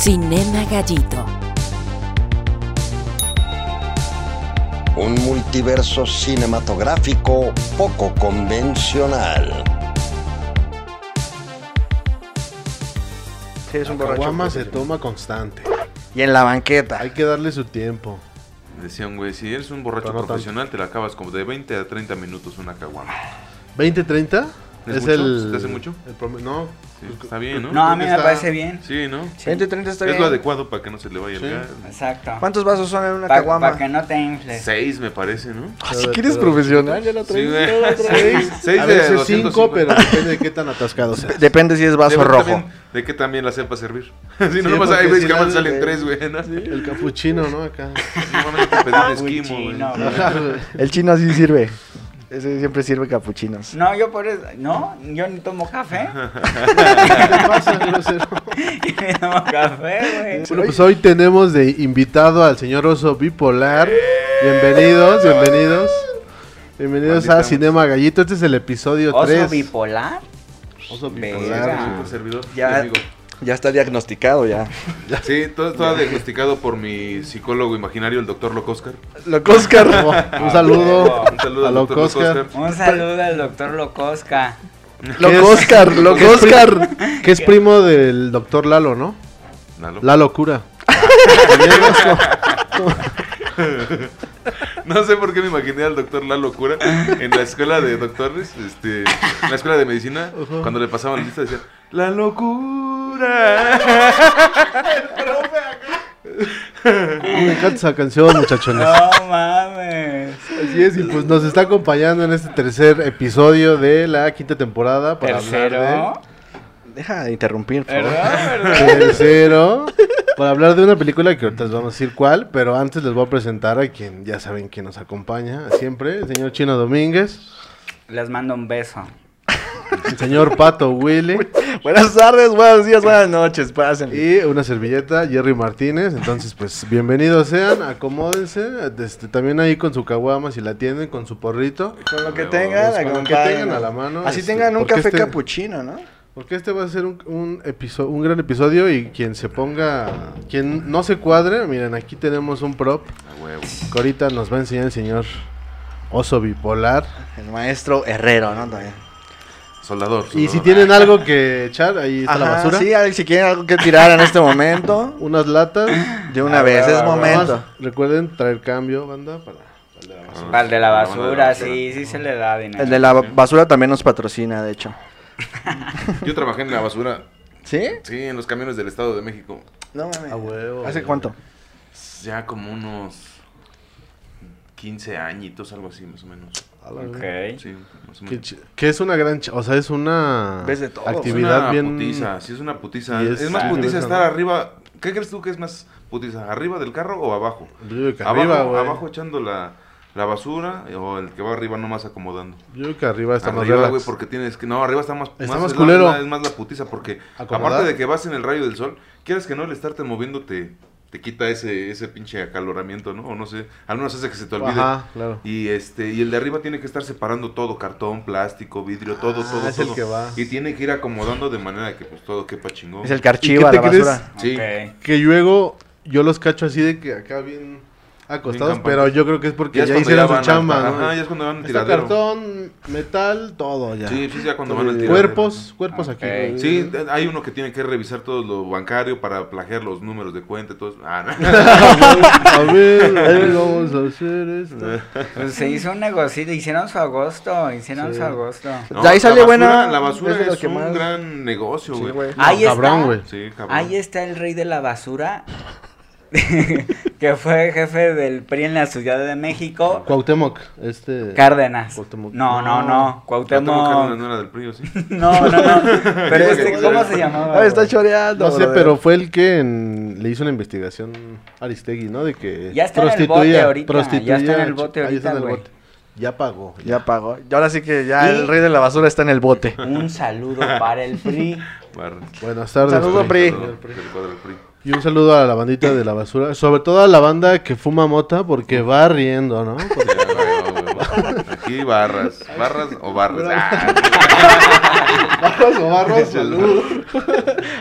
Cinema Gallito. Un multiverso cinematográfico poco convencional. Sí, es un La borracho. caguama se toma constante. Y en la banqueta. Hay que darle su tiempo. Decían, güey, si eres un borracho tanto. profesional, te la acabas como de 20 a 30 minutos una caguama. ¿20-30? ¿Es mucho? ¿Se te hace mucho? el no. Sí, está bien, ¿no? No, a mí me está- parece bien. Sí, ¿no? 20, 30 está es bien. lo adecuado para que no se le vaya Sí. el gas. Exacto. ¿Cuántos vasos son en una Para caguama? que no te infles. Seis, me parece, ¿no? Ah, si quieres profesional, ya Sí, ya la traes. Seis, seis a de veces 250. 5, pero depende de qué tan atascado sea. Depende si es vaso Depende rojo. también de qué también la sepa servir. si Sí, no, nomás hay si que más salen tres, güey. El capuchino, ¿no? Acá. El chino sí sirve. Ese siempre sirve capuchinos. No, yo por eso. No, yo ni tomo café. ¿Qué te pasa, grosero? Yo ni tomo café, güey. Bueno, pues hoy tenemos de invitado al señor Oso Bipolar. Bienvenidos, bienvenidos. Bienvenidos a Cinema Gallito. Este es el episodio Oso 3. bipolar. Oso. Bipolar. Super servidor, Ya. amigo. Ya está diagnosticado ya. Sí, todo, todo diagnosticado por mi psicólogo imaginario, el doctor Locoscar. Loco Oscar. Un saludo. Un saludo al doctor Locoscar. Locoscar. Un saludo al doctor Locosca. Loco Oscar. Loco Oscar. Que es primo del doctor Lalo, ¿no? Lalo. La locura. No sé por qué me imaginé al doctor La Locura en la escuela de doctores, este, en la escuela de medicina, cuando le pasaban la lista decían, ¡La locura! Me encanta esa canción, muchachones. No mames. Así es, y pues nos está acompañando en este tercer episodio de la quinta temporada para Tercero. hablar Deja de interrumpir, por favor. ¿Verdad? de ¿Verdad? tercero para hablar de una película que ahorita les vamos a decir cuál, pero antes les voy a presentar a quien ya saben que nos acompaña siempre, el señor Chino Domínguez, Les mando un beso. El señor Pato Willy Buenas tardes, buenos días, buenas noches. Pasen. y una servilleta Jerry Martínez. Entonces, pues bienvenidos sean, acomódense, este, también ahí con su caguama si la tienen, con su porrito. Con lo que tengan, Con lo que tengan a la mano, Así este, tengan un porque café este- capuchino, ¿no? Porque este va a ser un, un, episo- un gran episodio y quien se ponga, quien no se cuadre, miren, aquí tenemos un prop A huevo. que ahorita nos va a enseñar el señor Oso Bipolar. El maestro Herrero, ¿no? También. Soldador. Y si tienen algo que echar, ahí está la basura. Sí, si quieren algo que tirar en este momento, Unas latas. de una Ah, vez, es a huevo. momento. Recuerden traer cambio, banda, para, para el de la basura. Para el de la La banda de la basura, basura. sí, sí se le da dinero. El de la basura también nos patrocina, de hecho. Yo trabajé en la basura, ¿Sí? sí, en los camiones del Estado de México. No mames. A huevo. ¿Hace cuánto? Ya como unos 15 añitos, algo así, más o menos. A la- Ok. Sí, más o Que, menos. ch- que es una gran, o sea, es una Ves de todo. Es actividad una bien putiza, sí es una putiza. Es, es más bien putiza estar ¿no? arriba. ¿Qué crees tú que es más putiza? ¿Arriba del carro o abajo? Yo digo que abajo, arriba, güey. abajo echando la, la basura o el que va arriba nomás acomodando. Yo digo que arriba está más relax. güey, porque tienes que... No, arriba está más... Está más es culero. es, la- es más la putiza porque Acomodar. aparte de que vas en el rayo del sol, quieres que no el estarte moviendo te, quita ese, ese pinche acaloramiento, ¿no? O no sé, al menos hace que se te olvide. Ajá, claro. Y este y el de arriba tiene que estar separando todo, cartón, plástico, vidrio, todo, Ah, todo, es el todo. que va. Y tiene que ir acomodando de manera que pues todo quepa chingón. Es el ¿Y qué la crees? basura. Sí. Que luego yo los cacho así de que acá bien acostados, pero yo creo que es porque Ya ya, es cuando hicieron ya su chamba, ¿no? ajá, ya es cuando van al Está tiradero. cartón, metal, todo ya. Sí, sí, ya cuando van al tiradero. Cuerpos, cuerpos aquí. Ok. güey. Sí, hay uno que tiene que revisar todo lo bancario para plagiar los números de cuenta y todo. eso. Ah, no. a ver, a ver, vamos a hacer esto. Pues se hizo un negocio, hicieron su agosto, hicieron Sí. su agosto. No, De ahí sale la basura- buena- La basura es es, que un más- gran negocio, güey. Ahí cabrón, está. güey. Sí, cabrón. Ahí está el rey de la basura, que fue jefe del PRI en la Ciudad de México, Cuauhtémoc, este... Cárdenas. Cuauhtémoc. No, no, no, Cuauhtémoc Cárdenas Cuauhtémoc. no era del PRI, ¿o sí? No, no, no. Pero este, ¿cómo se llamaba? Ah, está choreando. No sé, brother. pero fue el que en- le hizo una investigación a Aristegui, ¿no? De que Ya está en el bote ahorita, ya está en el bote ahí está en el ahorita, bote. Ya pagó. Ya pagó. Y ahora sí que ya Y- el rey de la basura está en el bote. Un saludo para el PRI. Buenas tardes. Saludo, Pri. Pri. Y un saludo a la bandita de la basura. Sobre todo a la banda que fuma mota porque va riendo, ¿no? Porque-. Aquí barras. ¿Barras o barras? Ah, Barras o barras, salud.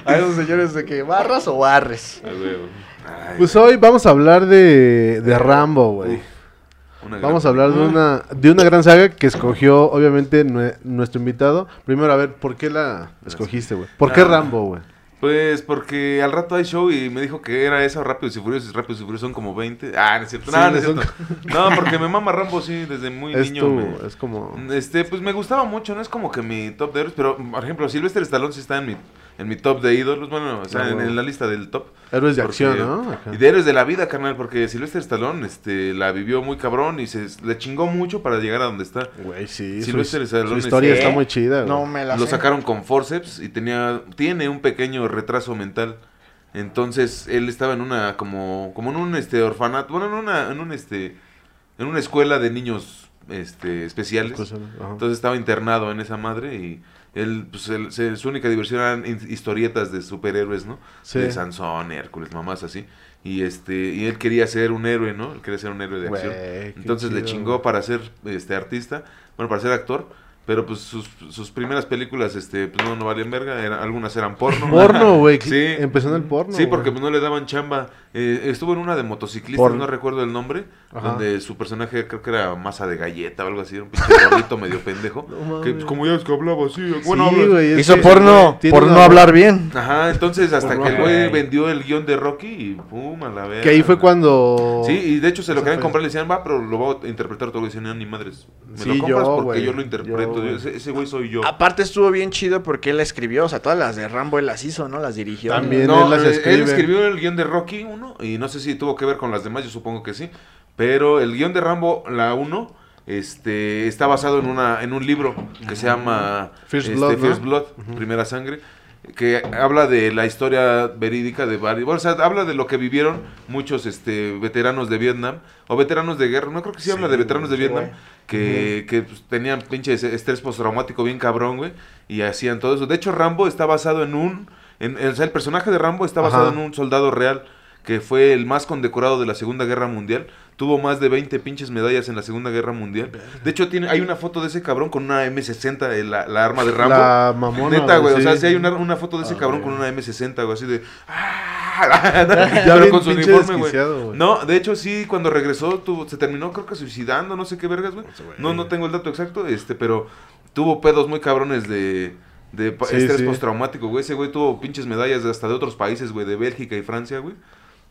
A esos señores de que barras o barres. Ay, Pues hoy vamos a hablar de, de Rambo, güey. Vamos a hablar de una, de una gran saga que escogió, obviamente, nue- nuestro invitado. Primero, a ver, ¿por qué la escogiste, güey? ¿Por qué Ah. Rambo, güey? Pues porque al rato hay show y me dijo que era eso, Rápidos y Furiosos, y Rápidos y Furiosos son como 20. Ah, no es cierto. Sí, no, no es son- cierto. No, porque me mama Rambo, sí, desde muy Es, niño. tu- me- es como... Este, pues me gustaba mucho, no es como que mi top de héroes, pero por ejemplo, Sylvester Stallone sí está en mi, en mi top de ídolos, bueno, o sea, Ah, en, la lista del top. Héroes de Porque- acción, ¿no? Ajá. Y de héroes de la vida, carnal, porque Sylvester Stallone este, la vivió muy cabrón y se le chingó mucho para llegar a donde está. Güey, sí. Su, Sylvester su Stallone historia es- está muy chida, güey. No me la Lo sé. sacaron con forceps y tenía tiene un pequeño retraso mental. Entonces él estaba en una como como en un este orfanato, bueno, en una en un este en una escuela de niños este especiales. Entonces estaba internado en esa madre y él, pues, él- se- su única diversión eran historietas de superhéroes, ¿no? Sí. De Sansón, Hércules, mamás así. Y este y él quería ser un héroe, ¿no? Él quería ser un héroe de acción. Entonces le chingó para ser este artista, bueno, para ser actor, pero pues sus, sus primeras películas este pues no no valían verga, era- algunas eran porno. Porno, güey. Sí. Empezó en el porno. Sí, porque pues no le daban chamba. Eh, estuvo en una de motociclistas, Porno. no recuerdo el nombre, Ajá. donde su personaje creo que era masa de galleta o algo así, era un pinche gordito medio pendejo. No que pues, como ya es que hablaba así, bueno, Sí, Hizo que- porno por una- no hablar bien. Ajá, entonces hasta Porno, que el güey vendió el guion de Rocky y pum, a la verga. Que ahí fue cuando... Sí, y de hecho se lo querían comprar, le decían, va, pero lo voy a interpretar todo. Y decían, no, ni madres. Me Sí, lo compras yo, porque yo lo interpreto. Yo, ese, ese güey soy yo. Aparte estuvo bien chido porque él escribió, o sea, todas las de Rambo él las hizo, ¿no? Las dirigió. También. no, él las eh, escribe. él escribió el guion de Rocky 1 y no sé si tuvo que ver con las demás, yo supongo que sí. Pero el guion de Rambo, la 1, este, está basado en, una, en un libro que se llama First este, Blood, ¿no? First Blood, Primera Sangre, que habla de la historia verídica de varios, o sea, habla de lo que vivieron muchos este, veteranos de Vietnam, o veteranos de guerra, no creo que sí, habla de veteranos de Vietnam, que, que, pues, tenían pinche es- estrés postraumático bien cabrón, güey, y hacían todo eso. De hecho, Rambo está basado en un, en, en- o sea, el personaje de Rambo está basado Ajá. en un soldado real que fue el más condecorado de la Segunda Guerra Mundial. Tuvo más de 20 pinches medallas en la Segunda Guerra Mundial. De hecho, tiene, hay una foto de ese cabrón con una M60, eh, la, la arma de Rambo. La mamona, Neta, güey. O sí. sea, si hay una, una foto de ese Ah, cabrón güey. con una M60, güey, así de. Ya Pero con su uniforme, güey. No, de hecho, sí, cuando regresó, tuvo, se terminó, creo que suicidando, no sé qué vergas, güey. No, no tengo el dato exacto, este, pero tuvo pedos muy cabrones de. De Sí, estrés sí. postraumático, güey. Ese güey tuvo pinches medallas de hasta de otros países, güey, de Bélgica y Francia, güey.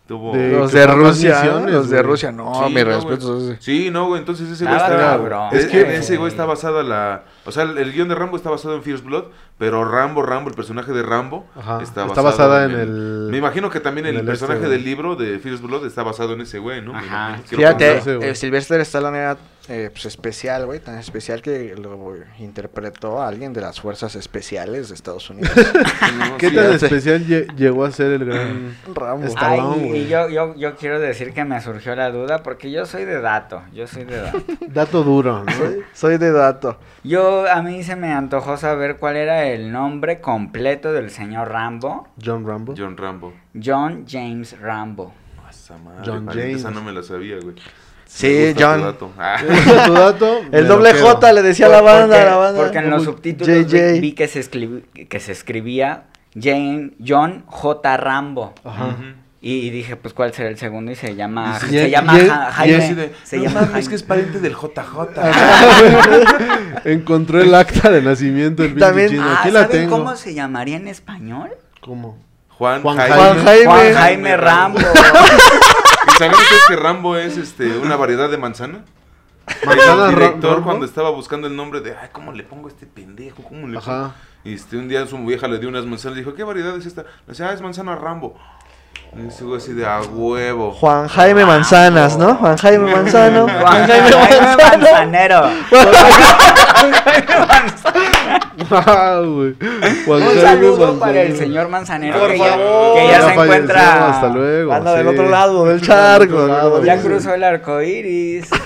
Tuvo. De- Los de Rusia, los de. Rusia, no, Sí, mi no, respeto. güey. Sí, no, güey, entonces ese güey está... Es Es que ese güey está basada la... O sea, el, el guion de Rambo está basado en Fierce Blood, pero Rambo, Rambo, el personaje de Rambo, Ajá, está, está basado basada en el- Me imagino que también el, el personaje este, del libro de Fierce Blood está basado en ese güey, ¿no? Ajá. Fíjate, eh, Sylvester Stallone era eh, pues, especial, güey, tan especial que lo interpretó a alguien de las fuerzas especiales de Estados Unidos. No, ¿Qué sí, tan especial lle- llegó a ser el gran... Rambo. Está- Ay, y güey. yo, yo, yo quiero decir que me surgió la duda porque yo soy de dato, yo soy de dato. Dato duro, ¿no? Soy, soy de dato. Yo, a mí se me antojó saber cuál era el nombre completo del señor Rambo, John Rambo. John Rambo. John James Rambo. Esa madre, John pariente, Esa James. no me la sabía, güey. Sí, gusta tu John. dato. Ah. tu dato? El doble. J le decía a la banda, porque, a la banda. porque en los subtítulos vi, JJ. vi que, se escribi- que se escribía Jane, John J. Rambo. Ajá. Y, y dije, pues, ¿cuál será el segundo? Y se llama, Y- se y- llama y- Jaime. de, se no llama mames, Jaime. que es pariente del JJ. Encontré el acta de nacimiento del pinche También- chino. Ah, Aquí la ¿saben tengo. cómo se llamaría en español? ¿Cómo? Juan, Juan Jaime. Juan Jaime. Juan Jaime Rambo. ¿Y saben ustedes que Rambo es este, una variedad de manzana? Manzana el director Rambo. cuando estaba buscando el nombre de, ay, ¿cómo le pongo a este pendejo? ¿Cómo le pongo? Ajá. Y este, un día su vieja le dio unas manzanas y dijo, ¿qué variedad es esta? Le decía, ah, es manzana Rambo. Y así de, a huevo. Juan Jaime Manzanas, ¿no? Juan Jaime Manzano. Juan Jaime Manzanero. Ah, Juan Un saludo Manzanero. para el señor Manzanero Por que ya, favor. que ya Ya se falleció, encuentra. Hasta luego. Anda del sí. otro lado del Del charco. otro lado, ¿no? Ya Sí. cruzó el arco iris.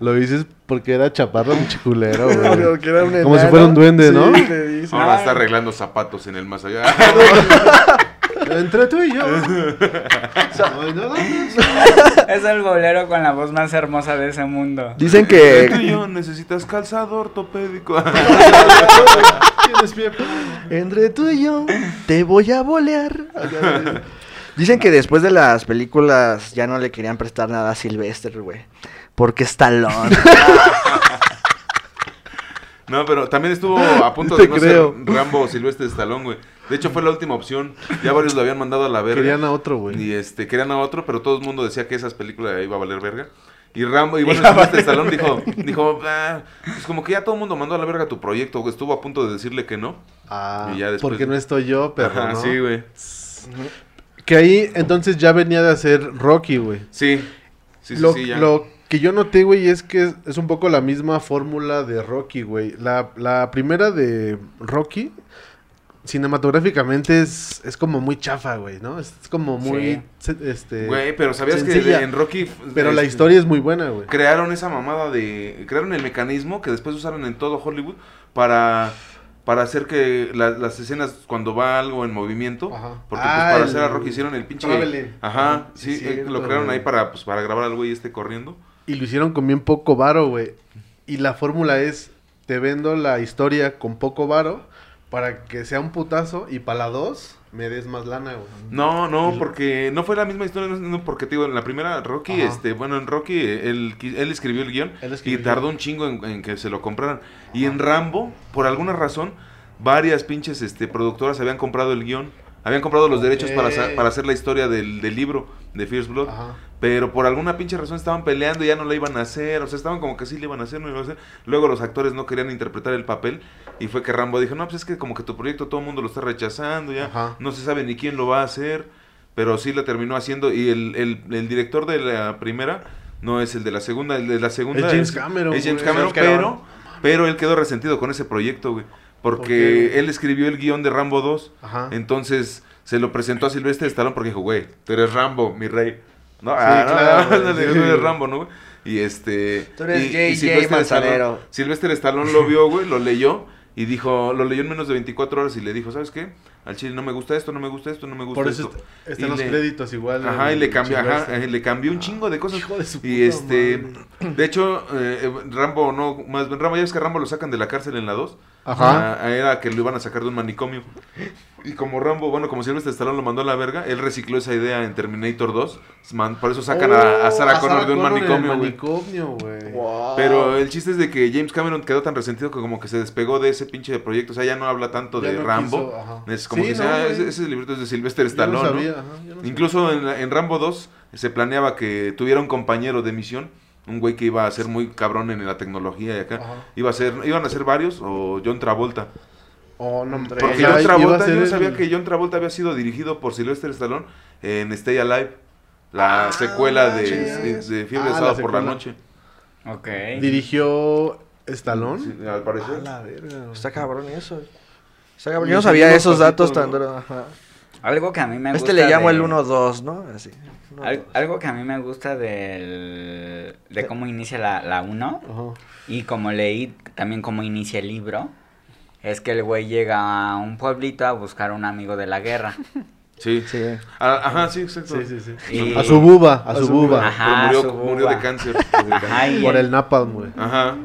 Lo dices porque era chaparro un chiculero, güey. Porque era un Como si enano. fuera un duende, Sí, ¿no? le dice. Ahora está arreglando zapatos en el más allá. Entre tú y yo. Ay, no, no, no. Es el bolero con la voz más hermosa de ese mundo. Dicen Tú que y yo necesitas calzado ortopédico. Entre tú y yo te voy a bolear. Dicen que después de las películas ya no le querían prestar nada a Sylvester, güey. Porque es talón. No, pero también estuvo a punto Te de no creo. ser Rambo Silvestre Stallone, güey. De hecho, fue la última opción. Ya varios lo habían mandado a la verga. Querían a otro, güey. Y este, querían a otro, pero todo el mundo decía que esas películas iba a valer verga. Y Rambo, y bueno, Silvestre Stallone dijo, dijo, ah, pues como que ya todo el mundo mandó a la verga tu proyecto, güey. Estuvo a punto de decirle que no. Ah, Y ya después- porque no estoy yo, pero Ajá, ¿no? sí, güey. Que ahí entonces ya venía de hacer Rocky, güey. Sí. Sí, sí, lo, sí, ya. lo que yo noté, güey, es que es, es un poco la misma fórmula de Rocky, güey. La, la primera de Rocky, cinematográficamente es, es como muy chafa, güey, ¿no? Es, es como muy... Este, Güey, pero ¿sabías que sencilla. en Rocky... Pero la este, historia es muy buena, güey. crearon esa mamada de crearon el mecanismo que después usaron en todo Hollywood para para hacer que la- las escenas cuando va algo en movimiento Ajá. porque Ah, pues para el hacer a Rocky hicieron el pinche traveling. ajá sí, sí, eh, cierto, lo crearon güey. ahí para pues para grabar al güey este corriendo Y lo hicieron con bien poco varo, güey. Y la fórmula es, te vendo la historia con poco varo para que sea un putazo y para la dos me des más lana, güey. no no porque no fue la misma historia no, no, porque te digo en la primera Rocky Ajá. este bueno en Rocky él, él escribió el guion Él y escribió tardó guion. un chingo en, en que se lo compraran y en Rambo por alguna razón varias pinches este productoras habían comprado el guion habían comprado los derechos para, para hacer la historia del, del libro de Fierce Blood Ajá. Pero por alguna pinche razón estaban peleando y ya no la iban a hacer. O sea, estaban como que sí le iban a hacer, no le iban a hacer. Luego los actores no querían interpretar el papel. Y fue que Rambo dijo, no, pues es que como que tu proyecto todo el mundo lo está rechazando ya. Ajá. No se sabe ni quién lo va a hacer. Pero sí la terminó haciendo. Y el, el, el director de la primera no es el de la segunda. El de la segunda Es James Cameron, Es James. Cameron, pero, pero él quedó resentido con ese proyecto, güey. ¿Por Porque él escribió el guion de Rambo 2. Ajá. Entonces se lo presentó a Silvestre Stallone porque dijo, güey, tú eres Rambo, mi rey. No, Sí, ah, no, claro, no, güey, no, eres Rambo, ¿no? güey? Y este. Tú eres y- y. Sylvester Manzanero. Stallone- Sylvester Stallone lo vio, güey, lo leyó y dijo, lo leyó en menos de 24 horas y le dijo, ¿sabes qué? Al chile no me gusta esto, no me gusta esto, no me gusta Por eso esto. est- están Y los le- créditos igual. Ajá, y en le cambió, ajá, Sylvester. eh, le cambió un chingo de cosas. Hijo de su y este, madre. de hecho, eh, eh, Rambo no, más bien Rambo, ya ves que Rambo lo sacan de la cárcel en la 2. Ajá. Ah, era que lo iban a sacar de un manicomio. Y como Rambo, bueno, como Sylvester Stallone lo mandó a la verga, él recicló esa idea en Terminator 2. Man- por eso sacan a, a Sarah Oh, Connor de un manicomio, güey. manicomio, güey. Wow. Pero el chiste es de que James Cameron quedó tan resentido que como que se despegó de ese pinche proyecto. O sea, ya no habla tanto Ya de no Rambo. quiso, ajá. es como Sí, que no, dice, ah, ese, ese libreto es de Sylvester Yo no Stallone, ¿no? sabía, ajá, yo no Incluso en, en Rambo 2 se planeaba que tuviera un compañero de misión, un güey que iba a ser muy cabrón en la tecnología y acá. Ajá. Iba a ser, iban a ser varios o John Travolta. Oh, no, hombre. Porque John Travolta, yo no el- sabía que John Travolta había sido dirigido por Sylvester Stallone en Stay Alive, la Ah, secuela de, de, de Fiebre Ah, de Sábado la por la noche. Ok. Dirigió Stallone. Sí, al parecer. A la verga. Está cabrón eso. Yo no sabía esos datos tan duros. Algo que a mí me A gusta. Este le llamo de- el 1-2, ¿no? Así. uno, al- dos. algo que a mí me gusta del, de cómo inicia la, la 1 Ajá. y como leí también cómo inicia el libro, es que el güey llega a un pueblito a buscar a un amigo de la guerra. Sí. Sí. Ah, ajá, sí, exacto. Sí, sí, sí. Y- A su buba, a, A su su buba. buba. Ajá. Pero su murió, murió de cáncer. Ajá, y Por el- el napalm, güey. Ajá.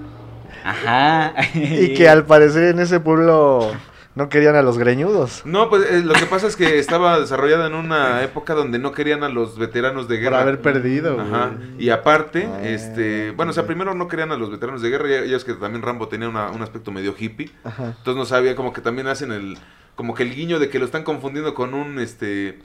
Ajá. Y que al parecer en ese pueblo no querían a los greñudos. No, pues eh, lo que pasa es que estaba desarrollada en una época donde no querían a los veteranos de Por guerra. haber perdido, güey. Ajá. Y aparte, Ah, este, bueno, o sea, primero no querían a los veteranos de guerra, ya, ya es que también Rambo tenía una- un aspecto medio hippie. Ajá. Entonces no sabía, como que también hacen el, como que el guiño de que lo están confundiendo con un, este,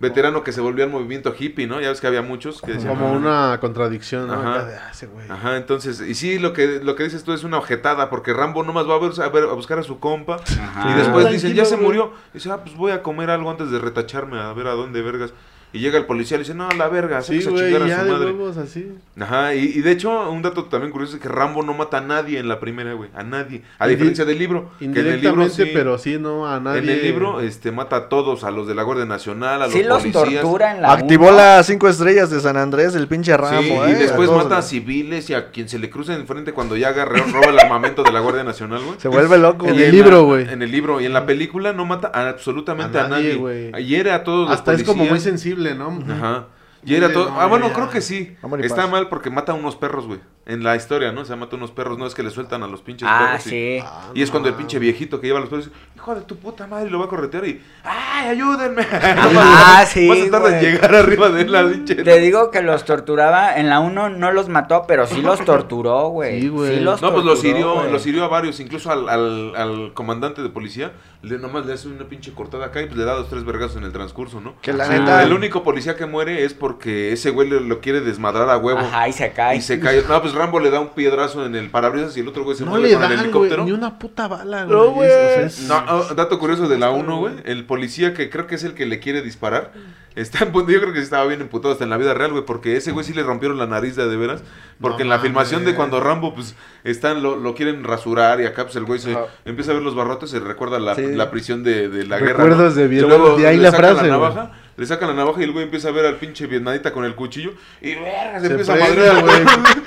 veterano que se volvió al movimiento hippie, ¿no? Ya ves que había muchos que decían, Como "Ah". una contradicción, ¿no? Ajá. De, ah, ese. Ajá, entonces, y sí, lo que, lo que dices tú es una ojetada, porque Rambo nomás va a, ver, a, ver- a buscar a su compa, Ajá. y después dicen, ya se murió, y dice, ah, pues voy a comer algo antes de retacharme, a ver a dónde vergas. Y llega el policía y le dice, no, a la verga, Sí, güey, chingar a ya su de madre. huevos así. Ajá, y, y de hecho, un dato también curioso es que Rambo no mata a nadie en la primera, güey. A nadie. A Indi- diferencia del libro. Que en el libro Indirectamente, sí. pero sí, no a nadie. En el libro este, mata a todos, a los de la Guardia Nacional, a los Sí los policías. tortura en la Activó las cinco estrellas de San Andrés, el pinche Rambo, Sí, ¿eh? y después A todos, mata a civiles y a quien se le cruza enfrente cuando ya agarra, roba el armamento de la Guardia Nacional, güey. Se vuelve loco, En güey. el libro, güey. En el libro. Y en la película no mata a absolutamente A a nadie, güey. Hiere a todos Hasta los es como muy policías. ¿No? Ajá. Y era todo. no, Ah, bueno, ya. creo que sí. Está mal porque mata a unos perros, güey. En la historia, ¿no? Se mata unos perros. No es que le sueltan a los pinches Ah, perros. y- sí. Ah, Y es no cuando el pinche viejito que lleva a los perros dice, hijo de tu puta madre, lo va a corretear y, ¡ay, ayúdenme! Ah, sí, Vas a tardar en llegar arriba de la pinche. Te digo que los torturaba. En la 1 no los mató, pero sí los torturó, güey. Sí, güey. los No, pues los torturó, hirió, los hirió a varios, incluso al, al, al comandante de policía, le nomás le hace una pinche cortada acá y pues le da dos, tres vergazos en el transcurso, ¿no? Que la Sí, neta- El único policía que muere es porque ese güey le- lo quiere desmadrar a huevo. Ajá, y se cae. Y se cae. No, pues Rambo le da un piedrazo en el parabrisas y el otro güey se No mueve le con el dan, helicóptero. ni una puta bala, güey. No, güey. Es- o sea, es- No, oh, dato curioso de la 1, güey. El policía que creo que es el que le quiere disparar. Está en punto- yo creo que sí estaba bien emputado hasta en la vida real, güey. Porque ese güey sí le rompieron la nariz de, de veras. Porque No en la filmación de cuando Rambo, pues, están, lo, lo quieren rasurar y acá, pues, el güey se Ajá. empieza a ver los barrotes y recuerda la, Sí. la prisión de, de la guerra. Recuerdos ¿no? de Vietnam, luego de ahí le la frase, La güey. navaja, le sacan la navaja y el güey empieza a ver al pinche vietnamita con el cuchillo. Y verga, se, Se empieza a madrear, güey.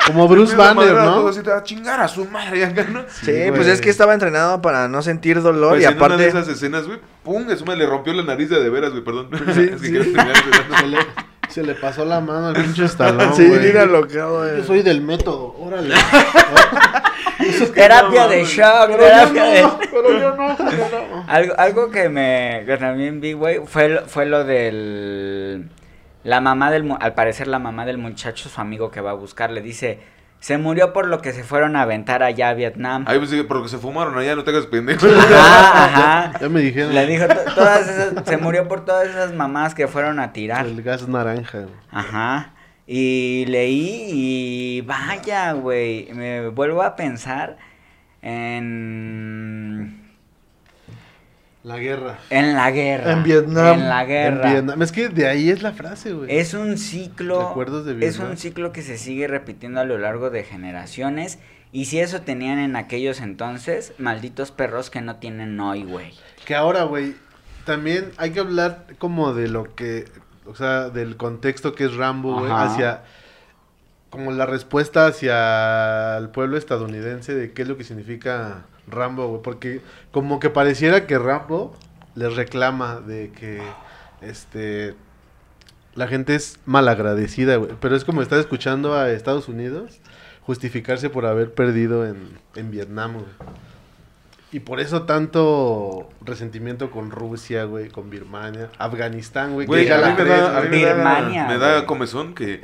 Como Bruce Banner, ¿no? todos así, a chingar a su madre acá, ¿no? Sí, Sí, pues es que estaba entrenado para no sentir dolor Pues y en una de aparte... esas escenas, güey, pum, eso me le rompió la nariz de de veras, güey, perdón. Sí, es que sí. quiero terminar de- Se le, pasó la mano al pinche estalón, sí, güey. mira lo que hago, Yo güey. soy del método, órale. Terapia No, de shock, Pero yo de... no, pero yo no, yo no. Algo, algo que me que también vi, güey, fue, lo- fue lo del... La mamá del... Al parecer la mamá del muchacho, su amigo que va a buscar, le dice... Se murió por lo que se fueron a aventar allá a Vietnam. Ay, pues sí, porque se fumaron allá, no te hagas pendejo. Ajá, ajá. Ya me dijeron. Le dijo, "To- todas esas, se murió por todas esas mamás que fueron a tirar. El gas naranja. güey. Ajá. Y leí y vaya, güey, me vuelvo a pensar en La guerra. en la guerra. En Vietnam. En la guerra. En Vietnam. Es que de ahí es la frase, güey. Es un ciclo. Recuerdos de es Vietnam. un ciclo que se sigue repitiendo a lo largo de generaciones. Y si eso tenían en aquellos entonces, malditos perros que no tienen hoy, güey. Que ahora, güey, también hay que hablar como de lo que, o sea, del contexto que es Rambo, güey, hacia, como la respuesta hacia el pueblo estadounidense de qué es lo que significa Rambo, güey, porque como que pareciera que Rambo les reclama de que, este, la gente es malagradecida, güey, pero es como estar escuchando a Estados Unidos justificarse por haber perdido en, en Vietnam, güey. Y por eso tanto resentimiento con Rusia, güey, con Birmania, Afganistán, güey. que Güey, ya a la mí me tres, da, a mí me da- me da comezón que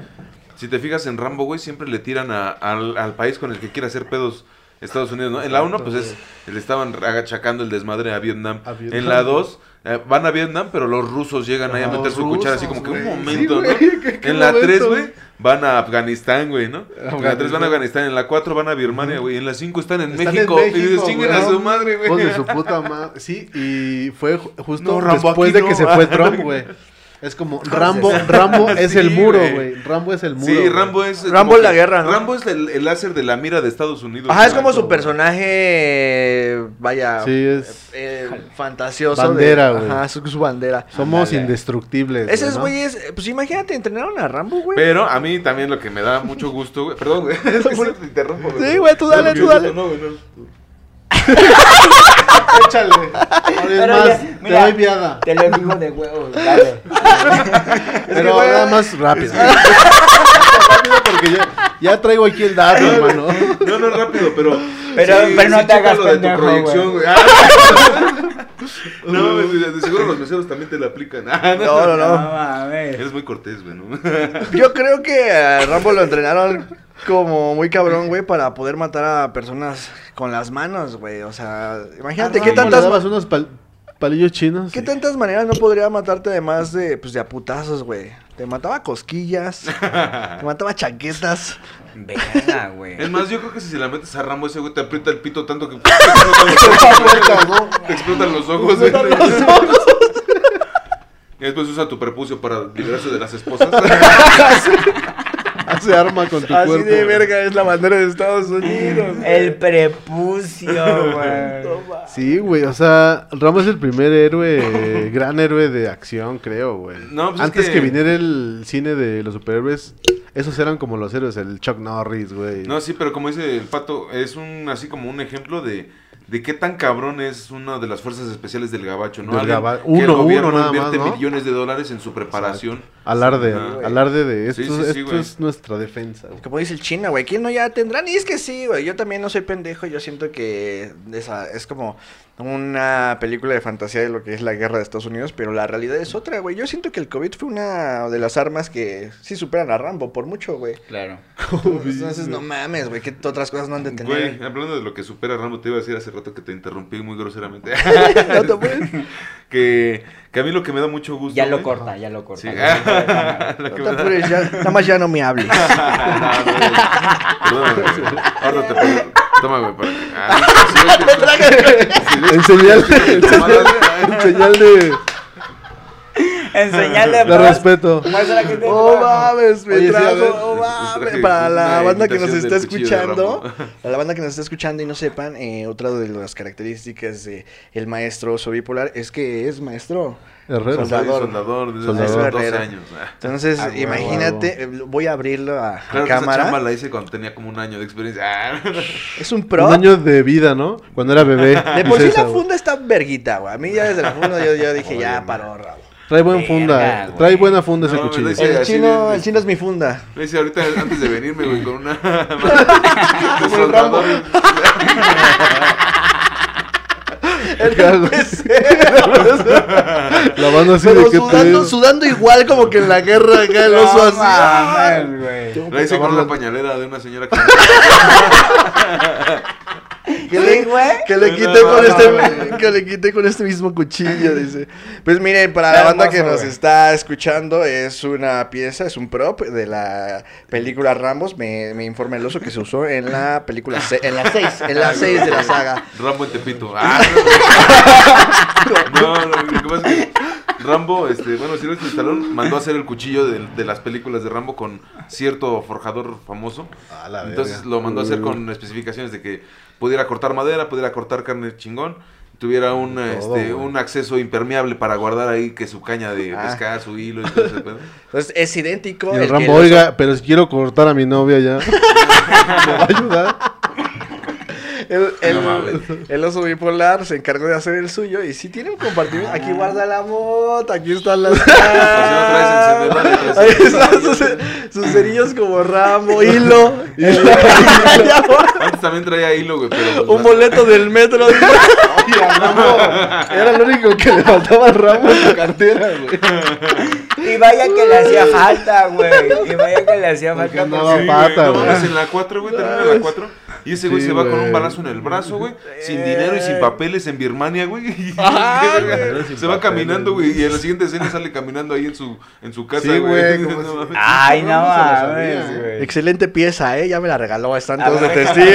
si te fijas en Rambo, güey, siempre le tiran a- al, al país con el que quiere hacer pedos Estados Unidos, ¿no? En la 1, pues es, le estaban agachacando el desmadre a Vietnam. A Vietnam. En la 2, van a Vietnam, pero los rusos llegan ahí a meter su cuchara así rusos, como que un momento, Sí, ¿no? ¿qué- qué En la 3, momento? güey, van a Afganistán, güey, ¿no? En la 3 van Afganistán. a Afganistán, en la 4 van a Birmania, güey, en la 5 están en Están México. en y dices, chinguen a su madre, güey. De su puta madre. Sí, y fue ju- justo No, Rambo, después aquí de que no. se fue Trump, güey. Es como Rambo, Rambo es Sí, el muro, güey. Rambo es el muro. Sí. Rambo es. Rambo en la guerra, ¿no? Rambo es el, el láser de la mira de Estados Unidos. Ajá, es como su personaje, vaya, Sí, es. eh, fantasioso. Bandera, de- güey. Ajá, su, su bandera. Somos Ándale. indestructibles. Esos ¿no? güeyes, eh, pues imagínate, entrenaron a Rambo, güey. Pero a mí también lo que me da mucho gusto, güey. Perdón, güey. Es que te interrumpo, Sí, güey, tú dale, No, tú no, dale. No, güey, no. Échale. Ahora es Pero más, ya, te mira. doy viada. Te lo digo de huevos, dale. Pero nada más rápido. rápido porque ya, ya traigo aquí el dato, hermano. No, no, rápido, pero. Pero- pero no te hagas lo de tu proyección, güey. Ah. No, de seguro los meseros también te la aplican. Ah, No, no, No no. mames. Eres muy cortés, güey, ¿no? Yo creo que a Rambo lo entrenaron como muy cabrón, güey, para poder matar a personas con las manos, güey. O sea, imagínate qué ¿Cómo le tantas, dabas unos pal- palillos chinos? qué tantas maneras no podría matarte además de, pues, de a putazos, güey. Te mataba a cosquillas, te mataba a chaquetas. Verga, güey. Es más, yo creo que si se la metes a Rambo, ese güey te aprieta el pito tanto que te explotan los ojos. Te explotan los ojos, güey. Y después usa tu prepucio para librarse de las esposas. Hace arma con tu Así cuerpo. de verga es la bandera de Estados Unidos. El prepucio, güey. Sí, güey, o sea, Rambo es el primer héroe, gran héroe de acción, creo, güey. No, pues es Antes que- que... viniera el cine de los superhéroes, esos eran como los héroes, el Chuck Norris, güey. No, sí, pero como dice el pato, es un así como un ejemplo de, de qué tan cabrón es una de las fuerzas especiales del gabacho, ¿no? Del gaba- que el uno, gobierno uno nada invierte más, ¿no? millones de dólares en su preparación. Alarde, alarde de esto, Sí, sí, sí, esto güey. es nuestra defensa. güey. Como dice el chino, güey, ¿quién no ya tendrán? Y es que sí, güey, yo también no soy pendejo, yo siento que esa es como una película de fantasía de lo que es la guerra de Estados Unidos, pero la realidad es otra, güey. Yo siento que el COVID fue una de las armas que sí superan a Rambo por mucho, güey. Claro. Entonces, no mames, güey, que otras cosas no han de Güey, tener. hablando de lo que supera a Rambo, te iba a decir hace rato que te interrumpí muy groseramente. No te que, que a mí lo que me da mucho gusto. Ya lo güey- corta, ya lo corta. No te apures, ya, nada más ya no me hables. Ahora te pongo- Toma, güey. para- Ah, en señal de, En señal de de paz, respeto. que Oh mames, me Oye, sí, trajo, ver, oh mames. Para la banda que nos está del de escuchando, para la banda que nos está escuchando y no sepan, eh, otra de las características de el maestro oso bipolar es que es maestro. Herrero. Soldador. soldador desde Soldador. hace 12 Herrero. años. ah. Entonces, Ah, imagínate, eh, voy a abrirlo a, Claro que esa cámara. la hice cuando tenía como un año de experiencia. Ah. Es un pro. Un año de vida, ¿no? Cuando era bebé. De por sí la funda está verguita, güey. A mí ya desde la funda yo, yo dije, Oye, ya paró, Rabo. Trae buen Verga, funda, güey. trae buena funda ese No, cuchillo. ¿verdad? Sí, El así chino, el chino es mi funda. Le hice ahorita antes de venirme, güey, con una. Como el Rambo. La banda así Pero de que sudando, te... sudando igual como que en la guerra acá el oso así. mames, güey. La hice con una pañalera de una señora que. Que le, que quité con este que le quité con este mismo cuchillo, dice. Pues miren, para la banda que nos está escuchando, es una pieza, es un prop de la película Rambos. Me, me informa el oso que se usó en la película se- en la 6, en la 6 de la saga. Rambo en Tepito. Ah, no, no, no, pasa es que Rambo, este, bueno, Silvestre Stallone mandó a hacer el cuchillo de, de las películas de Rambo con cierto forjador famoso. A la Entonces lo mandó a hacer con especificaciones de que pudiera cortar madera, pudiera cortar carne chingón, tuviera un, Todo, este, un acceso impermeable para guardar ahí que su caña de Ah. pescar, su hilo y todo ese pedo. Entonces es idéntico. Y el Rambo, oiga, pero si quiero cortar a mi novia ya. ¿Me va a ayudar? El, el- No el oso bipolar se encargó de hacer el suyo y si tiene un compartimiento. Aquí guarda la mota, aquí están las. Traes Ahí están sus, sus cerillos como ramo, hilo. Antes también traía hilo, güey, pero... pues, un boleto del metro. Oye, Era lo único que le faltaba a Rambo en su cartera, güey. Y vaya que le hacía falta, güey. Y vaya que le hacía Porque falta. andaba porque- Sí, pata, güey, no en la 4, güey, termina la 4. Y ese güey Sí, se va con güey. un balazo en el brazo, güey. Sin dinero y sin papeles en Birmania, güey. Ajá, güey. Sin Se va papeles, caminando, güey. güey. Y en la siguiente escena sale caminando ahí en su, en su casa, Sí, güey, güey. como No si- mames. Ay, no No, no mames, ¿eh? güey. Excelente pieza, ¿eh? Ya me la regaló. Están A todos de testigos.